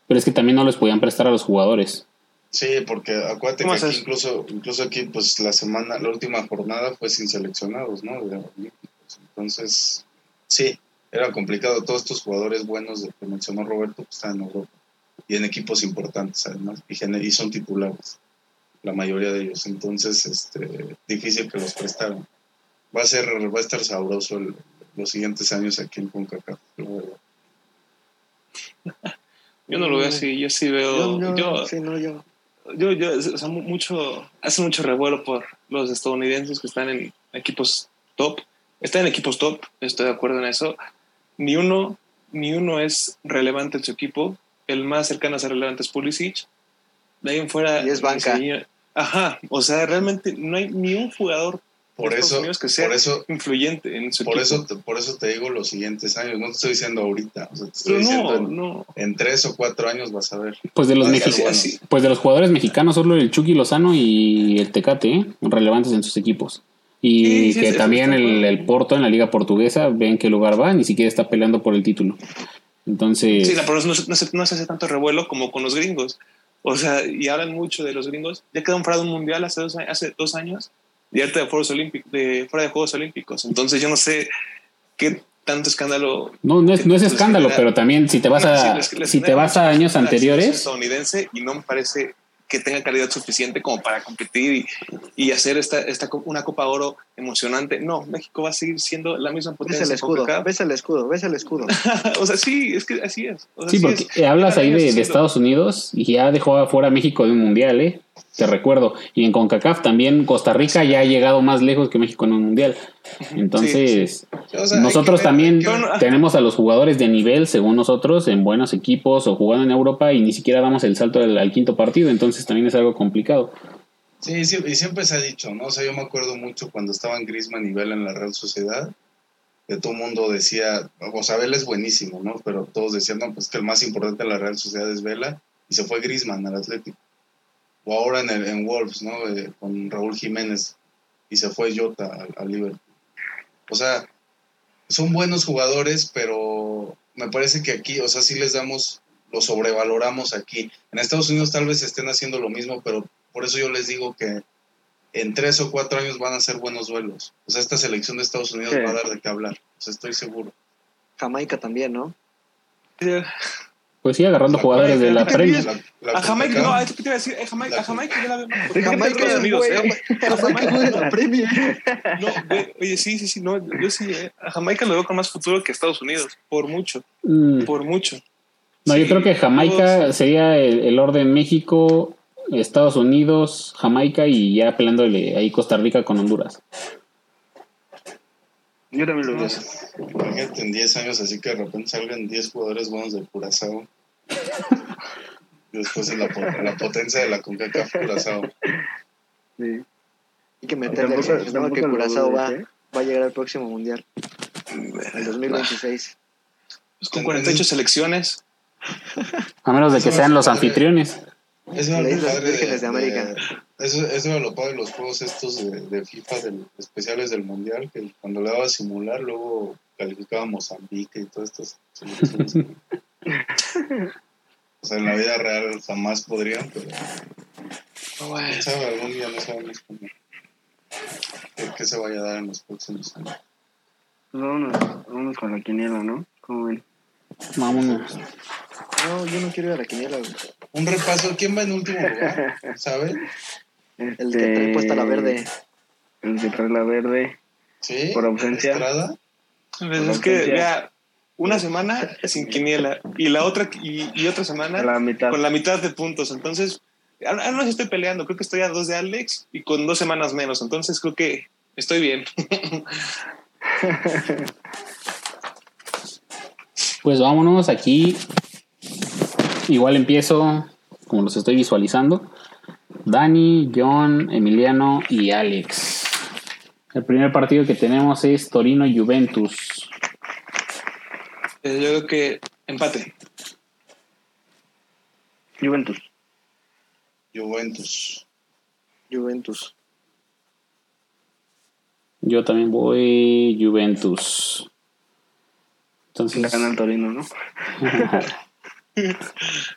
[SPEAKER 4] Pero es que también no les podían prestar a los jugadores.
[SPEAKER 5] Sí, porque acuérdate que aquí incluso, incluso aquí, pues la semana, la última jornada fue sin seleccionados, ¿no? Entonces, sí, era complicado. Todos estos jugadores buenos de que mencionó Roberto pues, están en Europa y en equipos importantes, además, y, y son titulares, la mayoría de ellos. Entonces, este, difícil que los prestaran. Va a ser, va a estar sabroso el, los siguientes años aquí en CONCACAF.
[SPEAKER 2] Yo no lo veo así, yo sí veo.
[SPEAKER 3] Yo, yo,
[SPEAKER 2] yo,
[SPEAKER 3] sí, no, yo.
[SPEAKER 2] yo, yo, o sea, mucho, hace mucho revuelo por los estadounidenses que están en equipos top. Están en equipos top, estoy de acuerdo en eso. Ni uno, ni uno es relevante en su equipo. El más cercano a ser relevante es Pulisic. De ahí en fuera.
[SPEAKER 3] Y es banca.
[SPEAKER 2] Ajá, o sea, realmente no hay ni un jugador
[SPEAKER 5] por eso,
[SPEAKER 2] que sea
[SPEAKER 5] por eso,
[SPEAKER 2] influyente en su
[SPEAKER 5] por
[SPEAKER 2] equipo.
[SPEAKER 5] eso, por eso te digo los siguientes años. No te estoy diciendo ahorita. O sea, te estoy
[SPEAKER 2] Pero
[SPEAKER 5] diciendo
[SPEAKER 2] no,
[SPEAKER 5] en,
[SPEAKER 2] no.
[SPEAKER 5] en, tres o cuatro años vas a ver.
[SPEAKER 4] Pues de los,
[SPEAKER 5] Vas a
[SPEAKER 4] mexi
[SPEAKER 5] ser
[SPEAKER 2] sí,
[SPEAKER 5] buenos.
[SPEAKER 2] sí.
[SPEAKER 4] pues de los jugadores mexicanos, solo el Chucky Lozano y el Tecate, ¿eh? relevantes en sus equipos. Y
[SPEAKER 2] Sí, sí,
[SPEAKER 4] que
[SPEAKER 2] sí,
[SPEAKER 4] también el, el Porto en la Liga Portuguesa, ven qué lugar va, ni siquiera está peleando por el título. Entonces,
[SPEAKER 2] Sí, la, pero no, se- no no hace tanto revuelo como con los gringos. O sea, y hablan mucho de los gringos. Ya quedaron fuera de un mundial hace dos, hace dos años y ahorita de, Juegos Olímpicos, de fuera de Juegos Olímpicos. Entonces yo no sé qué tanto escándalo.
[SPEAKER 4] no, no es, no es escándalo, pero también si te vas
[SPEAKER 2] no,
[SPEAKER 4] a,
[SPEAKER 2] les-
[SPEAKER 4] si te vas a años anteriores,
[SPEAKER 2] estadounidense y no me parece que tenga calidad suficiente como para competir y, y hacer esta, esta co- una Copa Oro emocionante. No, México va a seguir siendo la misma
[SPEAKER 3] Ves
[SPEAKER 2] potencia.
[SPEAKER 3] el
[SPEAKER 2] en
[SPEAKER 3] escudo, ves el escudo, ves el escudo.
[SPEAKER 2] o sea, sí, es que así es. O sea,
[SPEAKER 4] Sí,
[SPEAKER 2] así
[SPEAKER 4] porque
[SPEAKER 2] es.
[SPEAKER 4] hablas ahí de, de Estados Unidos y ya dejó afuera a México de un mundial, ¿eh? Te recuerdo. Y en CONCACAF también Costa Rica ya ha llegado más lejos que México en un mundial. Entonces,
[SPEAKER 5] O sea, hay
[SPEAKER 4] nosotros
[SPEAKER 5] ver-
[SPEAKER 4] también
[SPEAKER 2] no-
[SPEAKER 4] tenemos a los jugadores de nivel, según nosotros, en buenos equipos o jugando en Europa y ni siquiera damos el salto al, al quinto partido. Entonces también es algo complicado.
[SPEAKER 5] Sí, sí, y siempre se ha dicho, ¿no? O sea, yo me acuerdo mucho cuando estaban Griezmann y Vela en la Real Sociedad, que todo el mundo decía, o sea, Vela es buenísimo, ¿no? Pero todos decían, no, pues que el más importante de la Real Sociedad es Vela, y se fue Griezmann al Atlético. O ahora en, el, en Wolves, ¿no? Eh, con Raúl Jiménez, y se fue Jota al, al Liverpool. O sea, son buenos jugadores, pero me parece que aquí, o sea, sí les damos, lo sobrevaloramos aquí. En Estados Unidos tal vez estén haciendo lo mismo, pero por eso yo les digo que en tres o cuatro años van a ser buenos duelos. O sea, esta selección de Estados Unidos
[SPEAKER 6] Sí.
[SPEAKER 5] va a dar de qué hablar. O sea, estoy seguro.
[SPEAKER 3] Jamaica también, ¿no?
[SPEAKER 4] Pues sí, agarrando jugadores de la Premier.
[SPEAKER 2] A Jamaica, no, a eso que te iba a decir, a Jamaica, a Jamaica yo la veo Jamaica
[SPEAKER 3] Jamaica,
[SPEAKER 2] Estados Unidos,
[SPEAKER 3] güey.
[SPEAKER 2] ¿eh? A
[SPEAKER 3] Jamaica en la Premier.
[SPEAKER 2] No, oye, sí, sí, sí, no, yo sí, eh. a Jamaica lo veo con más futuro que a Estados Unidos, por mucho,
[SPEAKER 4] Mm,
[SPEAKER 2] por mucho.
[SPEAKER 4] No, yo creo que Jamaica
[SPEAKER 2] todos-
[SPEAKER 4] sería el, el orden México, Estados Unidos, Jamaica y ya peleándole ahí Costa Rica con Honduras.
[SPEAKER 6] Yo también lo veo.
[SPEAKER 5] en 10 años así que de repente salgan 10 jugadores buenos del Curazao. Después en la, po- la potencia de la CONCACAF Curazao.
[SPEAKER 6] Sí.
[SPEAKER 3] Hay que meterle acciones, ¿no?
[SPEAKER 6] tampoco
[SPEAKER 3] que Curazao va,
[SPEAKER 6] ¿eh?
[SPEAKER 3] va a llegar al próximo mundial, el 2026.
[SPEAKER 2] Pues con 48 selecciones,
[SPEAKER 4] A menos de que sean los anfitriones.
[SPEAKER 5] Eso era
[SPEAKER 3] Las
[SPEAKER 5] lo padre
[SPEAKER 3] Vírgenes de América.
[SPEAKER 5] eso, eso era lo padre de los juegos estos de, de FIFA, del, especiales del Mundial, que cuando le daba a simular, luego calificaba a Mozambique y todas estas selecciones. o sea, en la vida real jamás podrían, pero quién sabe, algún día no sabemos cómo. qué- qué se vaya a dar en los próximos años.
[SPEAKER 6] Pues vámonos, vámonos con la quiniela, ¿no? ¿Cómo ven?
[SPEAKER 4] Vámonos.
[SPEAKER 3] No, yo no quiero ir a la quiniela.
[SPEAKER 5] Un repaso, ¿quién va en último lugar? ¿Sabe?
[SPEAKER 3] El que trae puesta la verde.
[SPEAKER 6] Este, El que trae la verde.
[SPEAKER 5] Sí.
[SPEAKER 6] Por ausencia.
[SPEAKER 5] Estrada.
[SPEAKER 2] Pues es que, vea, una semana sin quiniela y la otra y, y otra semana
[SPEAKER 6] La mitad.
[SPEAKER 2] con la mitad de puntos. Entonces, ahora no estoy peleando. Creo que estoy a dos de Alex y con dos semanas menos. Entonces, creo que estoy bien.
[SPEAKER 4] Pues vámonos aquí. Igual empiezo, como los estoy visualizando. Dani, John, Emiliano y Alex. El primer partido que tenemos es Torino Juventus.
[SPEAKER 2] Yo creo que empate.
[SPEAKER 6] Juventus.
[SPEAKER 5] Juventus.
[SPEAKER 3] Juventus.
[SPEAKER 4] Yo también voy Juventus. Entonces,
[SPEAKER 6] Gana el Torino, ¿no?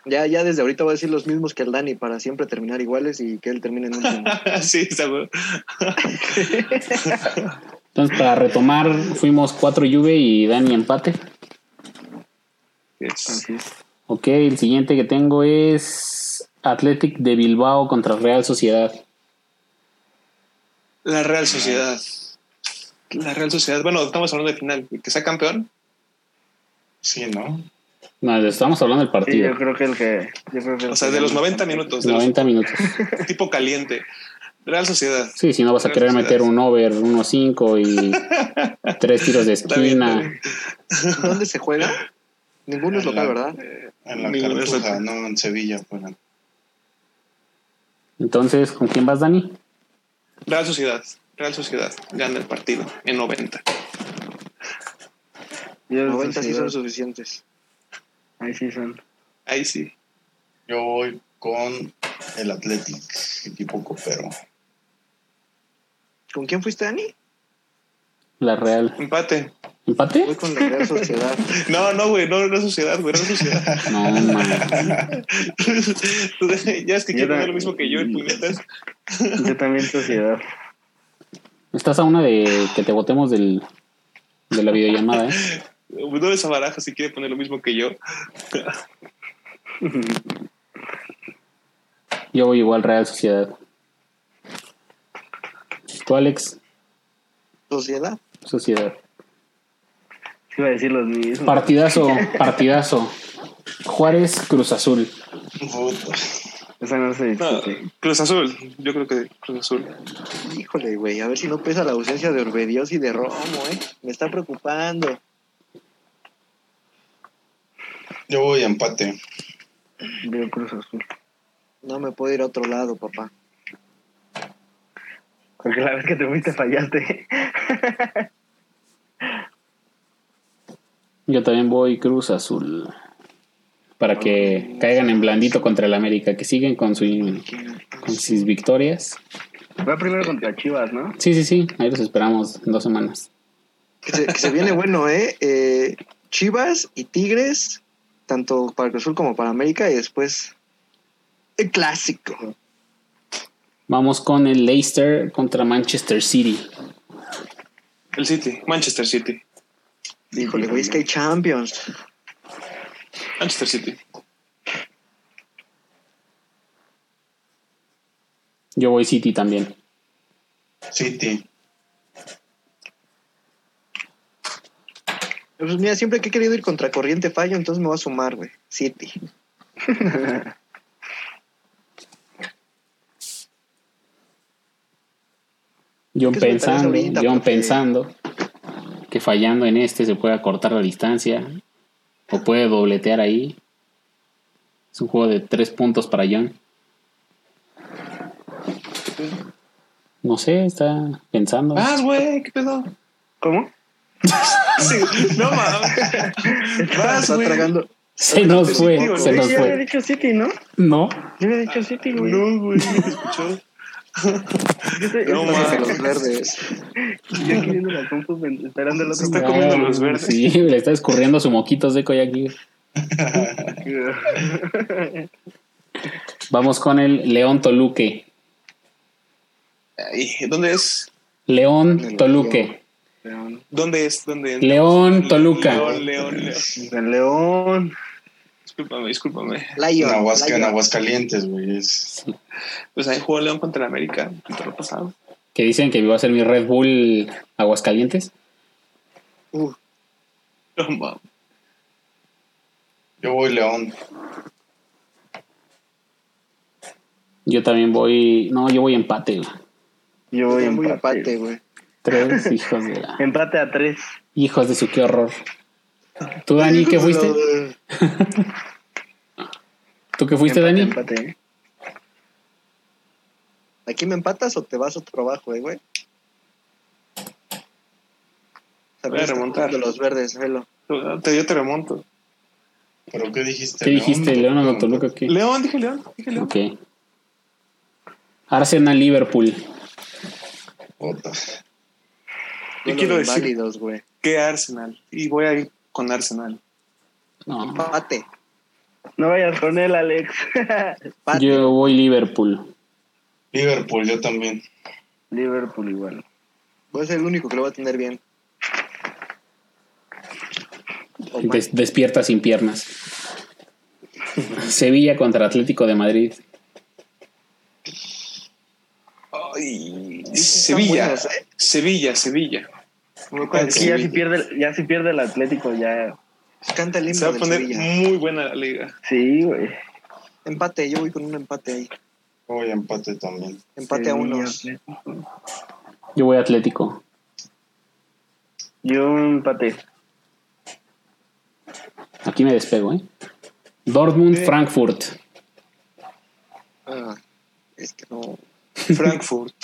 [SPEAKER 3] Ya, ya desde ahorita voy a decir los mismos que el Dani para siempre terminar iguales y que él termine en último.
[SPEAKER 2] sí, bueno.
[SPEAKER 4] entonces, para retomar, fuimos 4 Juve y Dani empate.
[SPEAKER 2] Yes.
[SPEAKER 4] Ok, el siguiente que tengo es Athletic de Bilbao contra Real Sociedad.
[SPEAKER 2] La Real Sociedad. La Real Sociedad. Bueno, estamos hablando de final. ¿Y que sea campeón?
[SPEAKER 5] Sí, ¿no?
[SPEAKER 4] No, estamos hablando del
[SPEAKER 6] Sí,
[SPEAKER 4] partido.
[SPEAKER 6] yo creo que el que. Yo creo que el
[SPEAKER 2] O sea,
[SPEAKER 6] que
[SPEAKER 2] de los
[SPEAKER 6] gana.
[SPEAKER 2] 90 minutos, de los
[SPEAKER 4] 90 minutos.
[SPEAKER 2] tipo caliente. Real Sociedad.
[SPEAKER 4] Sí, si no vas a querer meter un over 1-5 y tres tiros de
[SPEAKER 2] Está bien, está
[SPEAKER 4] esquina.
[SPEAKER 2] bien.
[SPEAKER 3] ¿Dónde se juega? Ninguno es local, ¿verdad?
[SPEAKER 5] En la Cartuja,
[SPEAKER 2] local.
[SPEAKER 5] no, en Sevilla fueron.
[SPEAKER 4] Entonces, ¿con quién vas, Dani?
[SPEAKER 2] Real Sociedad. Real Sociedad gana el partido en 90.
[SPEAKER 6] Yo
[SPEAKER 3] 90 sí son suficientes.
[SPEAKER 6] Ahí sí son.
[SPEAKER 2] Ahí sí.
[SPEAKER 5] Yo voy con el Athletic, equipo copero.
[SPEAKER 3] ¿Con quién fuiste, Dani?
[SPEAKER 4] La Real.
[SPEAKER 2] Empate.
[SPEAKER 4] ¿Empate?
[SPEAKER 3] Voy con la Real Sociedad.
[SPEAKER 2] No, no, güey, no, es Sociedad, güey, no es Sociedad.
[SPEAKER 4] No, man.
[SPEAKER 2] ya es que quiero poner lo mismo que yo en puñetas.
[SPEAKER 6] Yo también Sociedad.
[SPEAKER 4] Estás a una de que te votemos del, de la videollamada, ¿eh?
[SPEAKER 2] No esa baraja si quiere poner lo mismo que yo.
[SPEAKER 4] Yo voy igual Real Sociedad. ¿Tú, Alex?
[SPEAKER 3] Sociedad.
[SPEAKER 4] Sociedad.
[SPEAKER 6] Iba a decir los mismos.
[SPEAKER 4] Partidazo, partidazo. Juárez Cruz Azul.
[SPEAKER 5] Puta.
[SPEAKER 6] Esa no se
[SPEAKER 2] No. Cruz Azul, yo creo que Cruz Azul.
[SPEAKER 3] Híjole, güey, a ver si no pesa la ausencia de Orbedios y de Romo, ¿eh? Me está preocupando.
[SPEAKER 5] Yo voy a empate.
[SPEAKER 6] Veo Cruz Azul.
[SPEAKER 3] No me puedo ir a otro lado, papá.
[SPEAKER 6] Porque la vez que te fuiste fallaste.
[SPEAKER 4] Yo también voy Cruz Azul. Para que caigan en blandito contra el América, que siguen con, su, con sus victorias.
[SPEAKER 6] Va primero contra Chivas, ¿no?
[SPEAKER 4] Sí, sí, sí, ahí los esperamos en dos semanas.
[SPEAKER 3] Que se, que se viene bueno, ¿eh? Eh, Chivas y Tigres, tanto para Cruz Azul como para América, y después el clásico.
[SPEAKER 4] Vamos con el Leicester contra Manchester City.
[SPEAKER 2] El City, Manchester City.
[SPEAKER 3] Híjole, güey, es que hay Champions.
[SPEAKER 2] Manchester City.
[SPEAKER 4] Yo voy City también.
[SPEAKER 5] City.
[SPEAKER 3] Pues mira, siempre que he querido ir contra corriente fallo, entonces me voy a sumar, güey. City.
[SPEAKER 4] John
[SPEAKER 3] ¿Qué es
[SPEAKER 4] pensando? John pensando que fallando en este se puede acortar la distancia o puede dobletear ahí. Es un juego de tres puntos para John. No sé, está pensando.
[SPEAKER 2] Vas, güey, ¿qué pedo?
[SPEAKER 6] ¿Cómo?
[SPEAKER 2] Sí, no mames. Vas,
[SPEAKER 3] Está
[SPEAKER 2] güey.
[SPEAKER 3] tragando,
[SPEAKER 4] Se nos fue, se nos
[SPEAKER 6] ya había
[SPEAKER 4] fue.
[SPEAKER 6] dicho City, ¿no?
[SPEAKER 4] No,
[SPEAKER 6] Yo había dicho City, güey.
[SPEAKER 2] No, güey, no te escuchó.
[SPEAKER 6] Yo estoy-
[SPEAKER 2] No,
[SPEAKER 6] estoy-
[SPEAKER 2] mames.
[SPEAKER 3] Los verdes.
[SPEAKER 6] Yo aquí viendo la compu, esperando el
[SPEAKER 2] Se
[SPEAKER 6] otro.
[SPEAKER 2] está comiendo los verdes.
[SPEAKER 4] Sí, le está escurriendo su moquito seco ya aquí. Vamos con el León Toluque.
[SPEAKER 2] Ay, ¿Dónde es?
[SPEAKER 4] León Toluque.
[SPEAKER 6] León.
[SPEAKER 2] ¿Dónde es? ¿Dónde es?
[SPEAKER 4] León Toluca.
[SPEAKER 2] León, León, León.
[SPEAKER 6] León.
[SPEAKER 2] Discúlpame, discúlpame.
[SPEAKER 5] En,
[SPEAKER 3] Lion.
[SPEAKER 5] En. Aguascalientes, güey. Es,
[SPEAKER 2] Pues ahí jugó León contra el América el pasado.
[SPEAKER 4] Que dicen que iba a ser mi Red Bull Aguascalientes.
[SPEAKER 3] Uh,
[SPEAKER 2] No, mames.
[SPEAKER 5] yo voy León.
[SPEAKER 4] Yo también voy. No, yo voy empate. güey.
[SPEAKER 6] Yo voy
[SPEAKER 3] muy
[SPEAKER 6] empate.
[SPEAKER 3] empate, güey.
[SPEAKER 4] Tres hijos de la.
[SPEAKER 6] Empate a tres.
[SPEAKER 4] Hijos de su qué horror. ¿Tú, Dani, qué fuiste? ¿Tú qué fuiste,
[SPEAKER 6] empate,
[SPEAKER 4] Dani?
[SPEAKER 6] Empate. ¿eh?
[SPEAKER 3] ¿Aquí me empatas o te vas a otro abajo, eh, güey?
[SPEAKER 2] Voy a remontar.
[SPEAKER 3] De los verdes, velo.
[SPEAKER 2] Te, yo te remonto.
[SPEAKER 5] ¿Pero qué dijiste?
[SPEAKER 4] ¿Qué dijiste, León o Toluca? ¿Qué?
[SPEAKER 2] León, dije León. Dije León.
[SPEAKER 4] Ok. Arsenal Liverpool.
[SPEAKER 5] Puta.
[SPEAKER 2] Yo quiero
[SPEAKER 3] de
[SPEAKER 2] decir-. ¿Qué Arsenal? Y voy a ir con Arsenal.
[SPEAKER 4] No.
[SPEAKER 3] Empate.
[SPEAKER 6] No vayas con él, Alex.
[SPEAKER 4] Yo voy Liverpool.
[SPEAKER 5] Liverpool, yo también.
[SPEAKER 6] Liverpool igual.
[SPEAKER 3] Voy a ser el único que lo va a tener bien.
[SPEAKER 4] Des- despierta sin piernas. Sevilla contra Atlético de Madrid.
[SPEAKER 2] Ay, Sevilla.
[SPEAKER 3] ¿eh?
[SPEAKER 2] Sevilla, Sevilla. Con el
[SPEAKER 6] Aquí ya si
[SPEAKER 2] Sevilla.
[SPEAKER 6] pierde, ya si pierde el Atlético, ya.
[SPEAKER 3] Canta el
[SPEAKER 2] Se va
[SPEAKER 3] himno
[SPEAKER 2] a poner
[SPEAKER 3] Sevilla.
[SPEAKER 2] muy buena la liga.
[SPEAKER 6] Sí, güey.
[SPEAKER 3] Empate, yo voy con un empate ahí.
[SPEAKER 5] Voy a empate también.
[SPEAKER 3] Empate a unos.
[SPEAKER 4] Yo voy Atlético.
[SPEAKER 6] Yo empate.
[SPEAKER 4] Aquí me despego, ¿eh? Dortmund, Frankfurt.
[SPEAKER 3] Ah, es que no.
[SPEAKER 2] Frankfurt.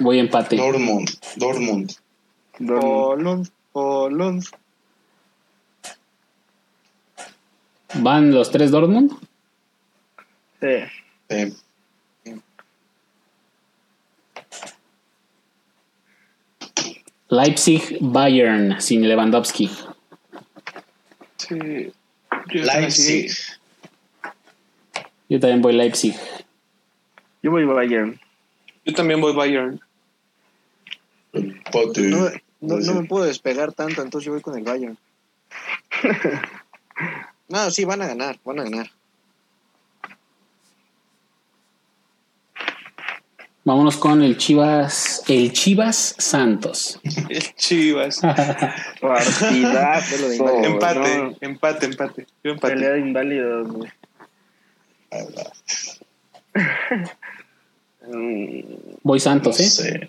[SPEAKER 4] Voy empate.
[SPEAKER 5] Dortmund, Dortmund.
[SPEAKER 3] Polón.
[SPEAKER 4] ¿Van los tres Dortmund?
[SPEAKER 6] Sí.
[SPEAKER 4] Leipzig, Bayern, sin Lewandowski.
[SPEAKER 2] Sí. Yo
[SPEAKER 5] Leipzig.
[SPEAKER 4] Yo también voy Leipzig.
[SPEAKER 6] Yo voy Bayern.
[SPEAKER 2] Yo también voy Bayern.
[SPEAKER 5] Empate.
[SPEAKER 3] No, no, me puedo despegar tanto, entonces yo voy con el Bayern. No, sí, van a ganar, van a ganar.
[SPEAKER 4] Vámonos con el Chivas, el Chivas Santos.
[SPEAKER 2] El Chivas.
[SPEAKER 6] Partidazo.
[SPEAKER 3] De
[SPEAKER 6] Oh,
[SPEAKER 2] empate,
[SPEAKER 6] no.
[SPEAKER 2] empate, empate. Yo empate.
[SPEAKER 6] Pelea de inválidos, güey.
[SPEAKER 4] Voy
[SPEAKER 5] No
[SPEAKER 4] Santos, ¿eh?
[SPEAKER 5] sé.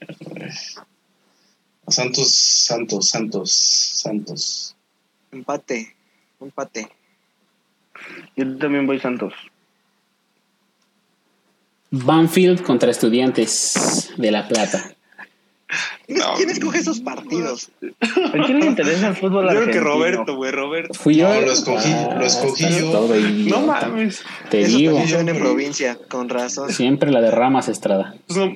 [SPEAKER 5] Santos, Santos, Santos, Santos.
[SPEAKER 3] Empate, empate.
[SPEAKER 6] Yo también voy Santos.
[SPEAKER 4] Banfield contra Estudiantes de La Plata.
[SPEAKER 3] ¿Quién,
[SPEAKER 2] No.
[SPEAKER 3] quién escoge esos partidos?
[SPEAKER 6] ¿A quién le interesa el fútbol
[SPEAKER 2] Yo creo
[SPEAKER 6] argentino?
[SPEAKER 2] que Roberto, güey, Roberto.
[SPEAKER 4] Fui yo.
[SPEAKER 5] No, lo escogí, lo escogí
[SPEAKER 4] estás
[SPEAKER 5] yo.
[SPEAKER 2] No mames.
[SPEAKER 4] Te
[SPEAKER 3] Esos
[SPEAKER 4] digo,
[SPEAKER 3] ven en
[SPEAKER 5] Yo-
[SPEAKER 3] provincia, con razón.
[SPEAKER 4] siempre la derramas, Estrada.
[SPEAKER 2] Pues no.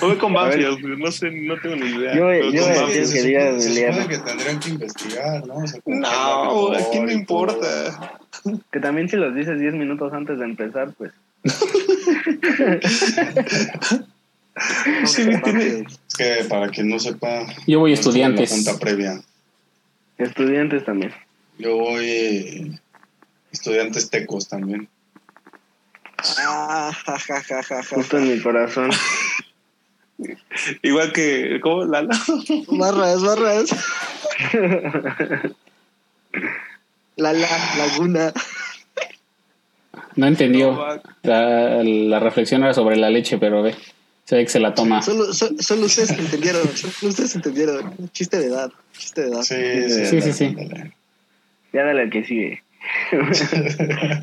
[SPEAKER 2] Voy con Banfield, no sé, no tengo ni idea.
[SPEAKER 6] Yo- yo
[SPEAKER 5] Se
[SPEAKER 6] que diga
[SPEAKER 5] se supone que tendrían que investigar, ¿no? O sea,
[SPEAKER 2] No,
[SPEAKER 5] que es la mejor
[SPEAKER 2] ¿a quién le
[SPEAKER 5] y todo.
[SPEAKER 2] importa?
[SPEAKER 6] Que también si los dices 10 minutos antes de empezar, pues.
[SPEAKER 2] Sí, tiene-
[SPEAKER 5] Es que para quien no sepa.
[SPEAKER 4] Yo voy
[SPEAKER 5] no
[SPEAKER 4] Estudiantes.
[SPEAKER 5] junta previa.
[SPEAKER 6] Estudiantes también.
[SPEAKER 5] Yo voy eh, estudiantes tecos también.
[SPEAKER 3] Ah, ja, ja, ja, ja, ja.
[SPEAKER 6] Justo en mi corazón.
[SPEAKER 2] Igual que, ¿cómo? Lala.
[SPEAKER 3] Barras, barras. La, la, laguna.
[SPEAKER 4] No entendió.
[SPEAKER 2] No.
[SPEAKER 4] La, la reflexión era sobre la leche, pero ve. Se ve que se la toma.
[SPEAKER 3] Solo, so- solo ustedes entendieron, solo ustedes entendieron. Chiste de edad, chiste de edad.
[SPEAKER 5] Sí,
[SPEAKER 4] Sí,
[SPEAKER 5] sí,
[SPEAKER 4] sí, sí.
[SPEAKER 5] ándale.
[SPEAKER 6] Ya dale al que sigue.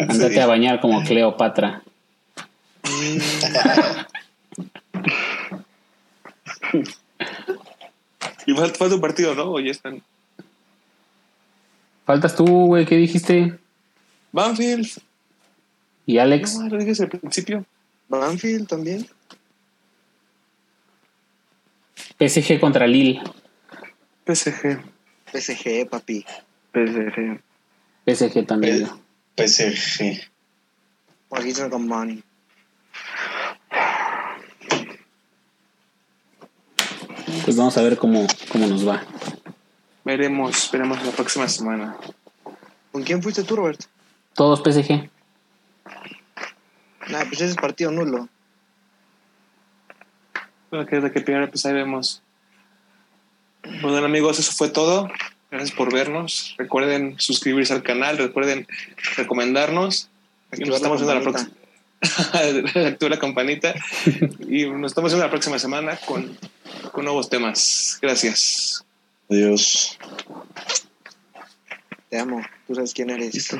[SPEAKER 4] Andate a bañar como Cleopatra.
[SPEAKER 2] Y falta, falta un partido, ¿no? O ya están.
[SPEAKER 4] Faltas tú, güey, ¿qué dijiste?
[SPEAKER 2] Banfield.
[SPEAKER 4] ¿Y Alex?
[SPEAKER 2] No, lo dije desde el principio.
[SPEAKER 3] Banfield también.
[SPEAKER 4] PSG contra Lille.
[SPEAKER 2] PSG.
[SPEAKER 3] PSG, papi.
[SPEAKER 6] PSG.
[SPEAKER 4] PSG también.
[SPEAKER 5] P- PSG.
[SPEAKER 3] Paguito con money.
[SPEAKER 4] Pues vamos a ver cómo, cómo nos va.
[SPEAKER 2] Veremos, veremos la próxima semana.
[SPEAKER 3] ¿Con quién fuiste tú, Roberto?
[SPEAKER 4] Todos PSG.
[SPEAKER 3] Nah, pues ese es partido nulo.
[SPEAKER 2] Bueno, que de que primero pues ahí vemos. Bueno amigos, eso fue todo. Gracias por vernos. Recuerden suscribirse al canal, recuerden recomendarnos. Aquí nos estamos
[SPEAKER 3] la
[SPEAKER 2] viendo la próxima. Activa la campanita. y nos estamos viendo la próxima semana con, con nuevos temas. Gracias.
[SPEAKER 5] Adiós.
[SPEAKER 3] Te amo. Tú sabes quién eres.
[SPEAKER 2] Listo.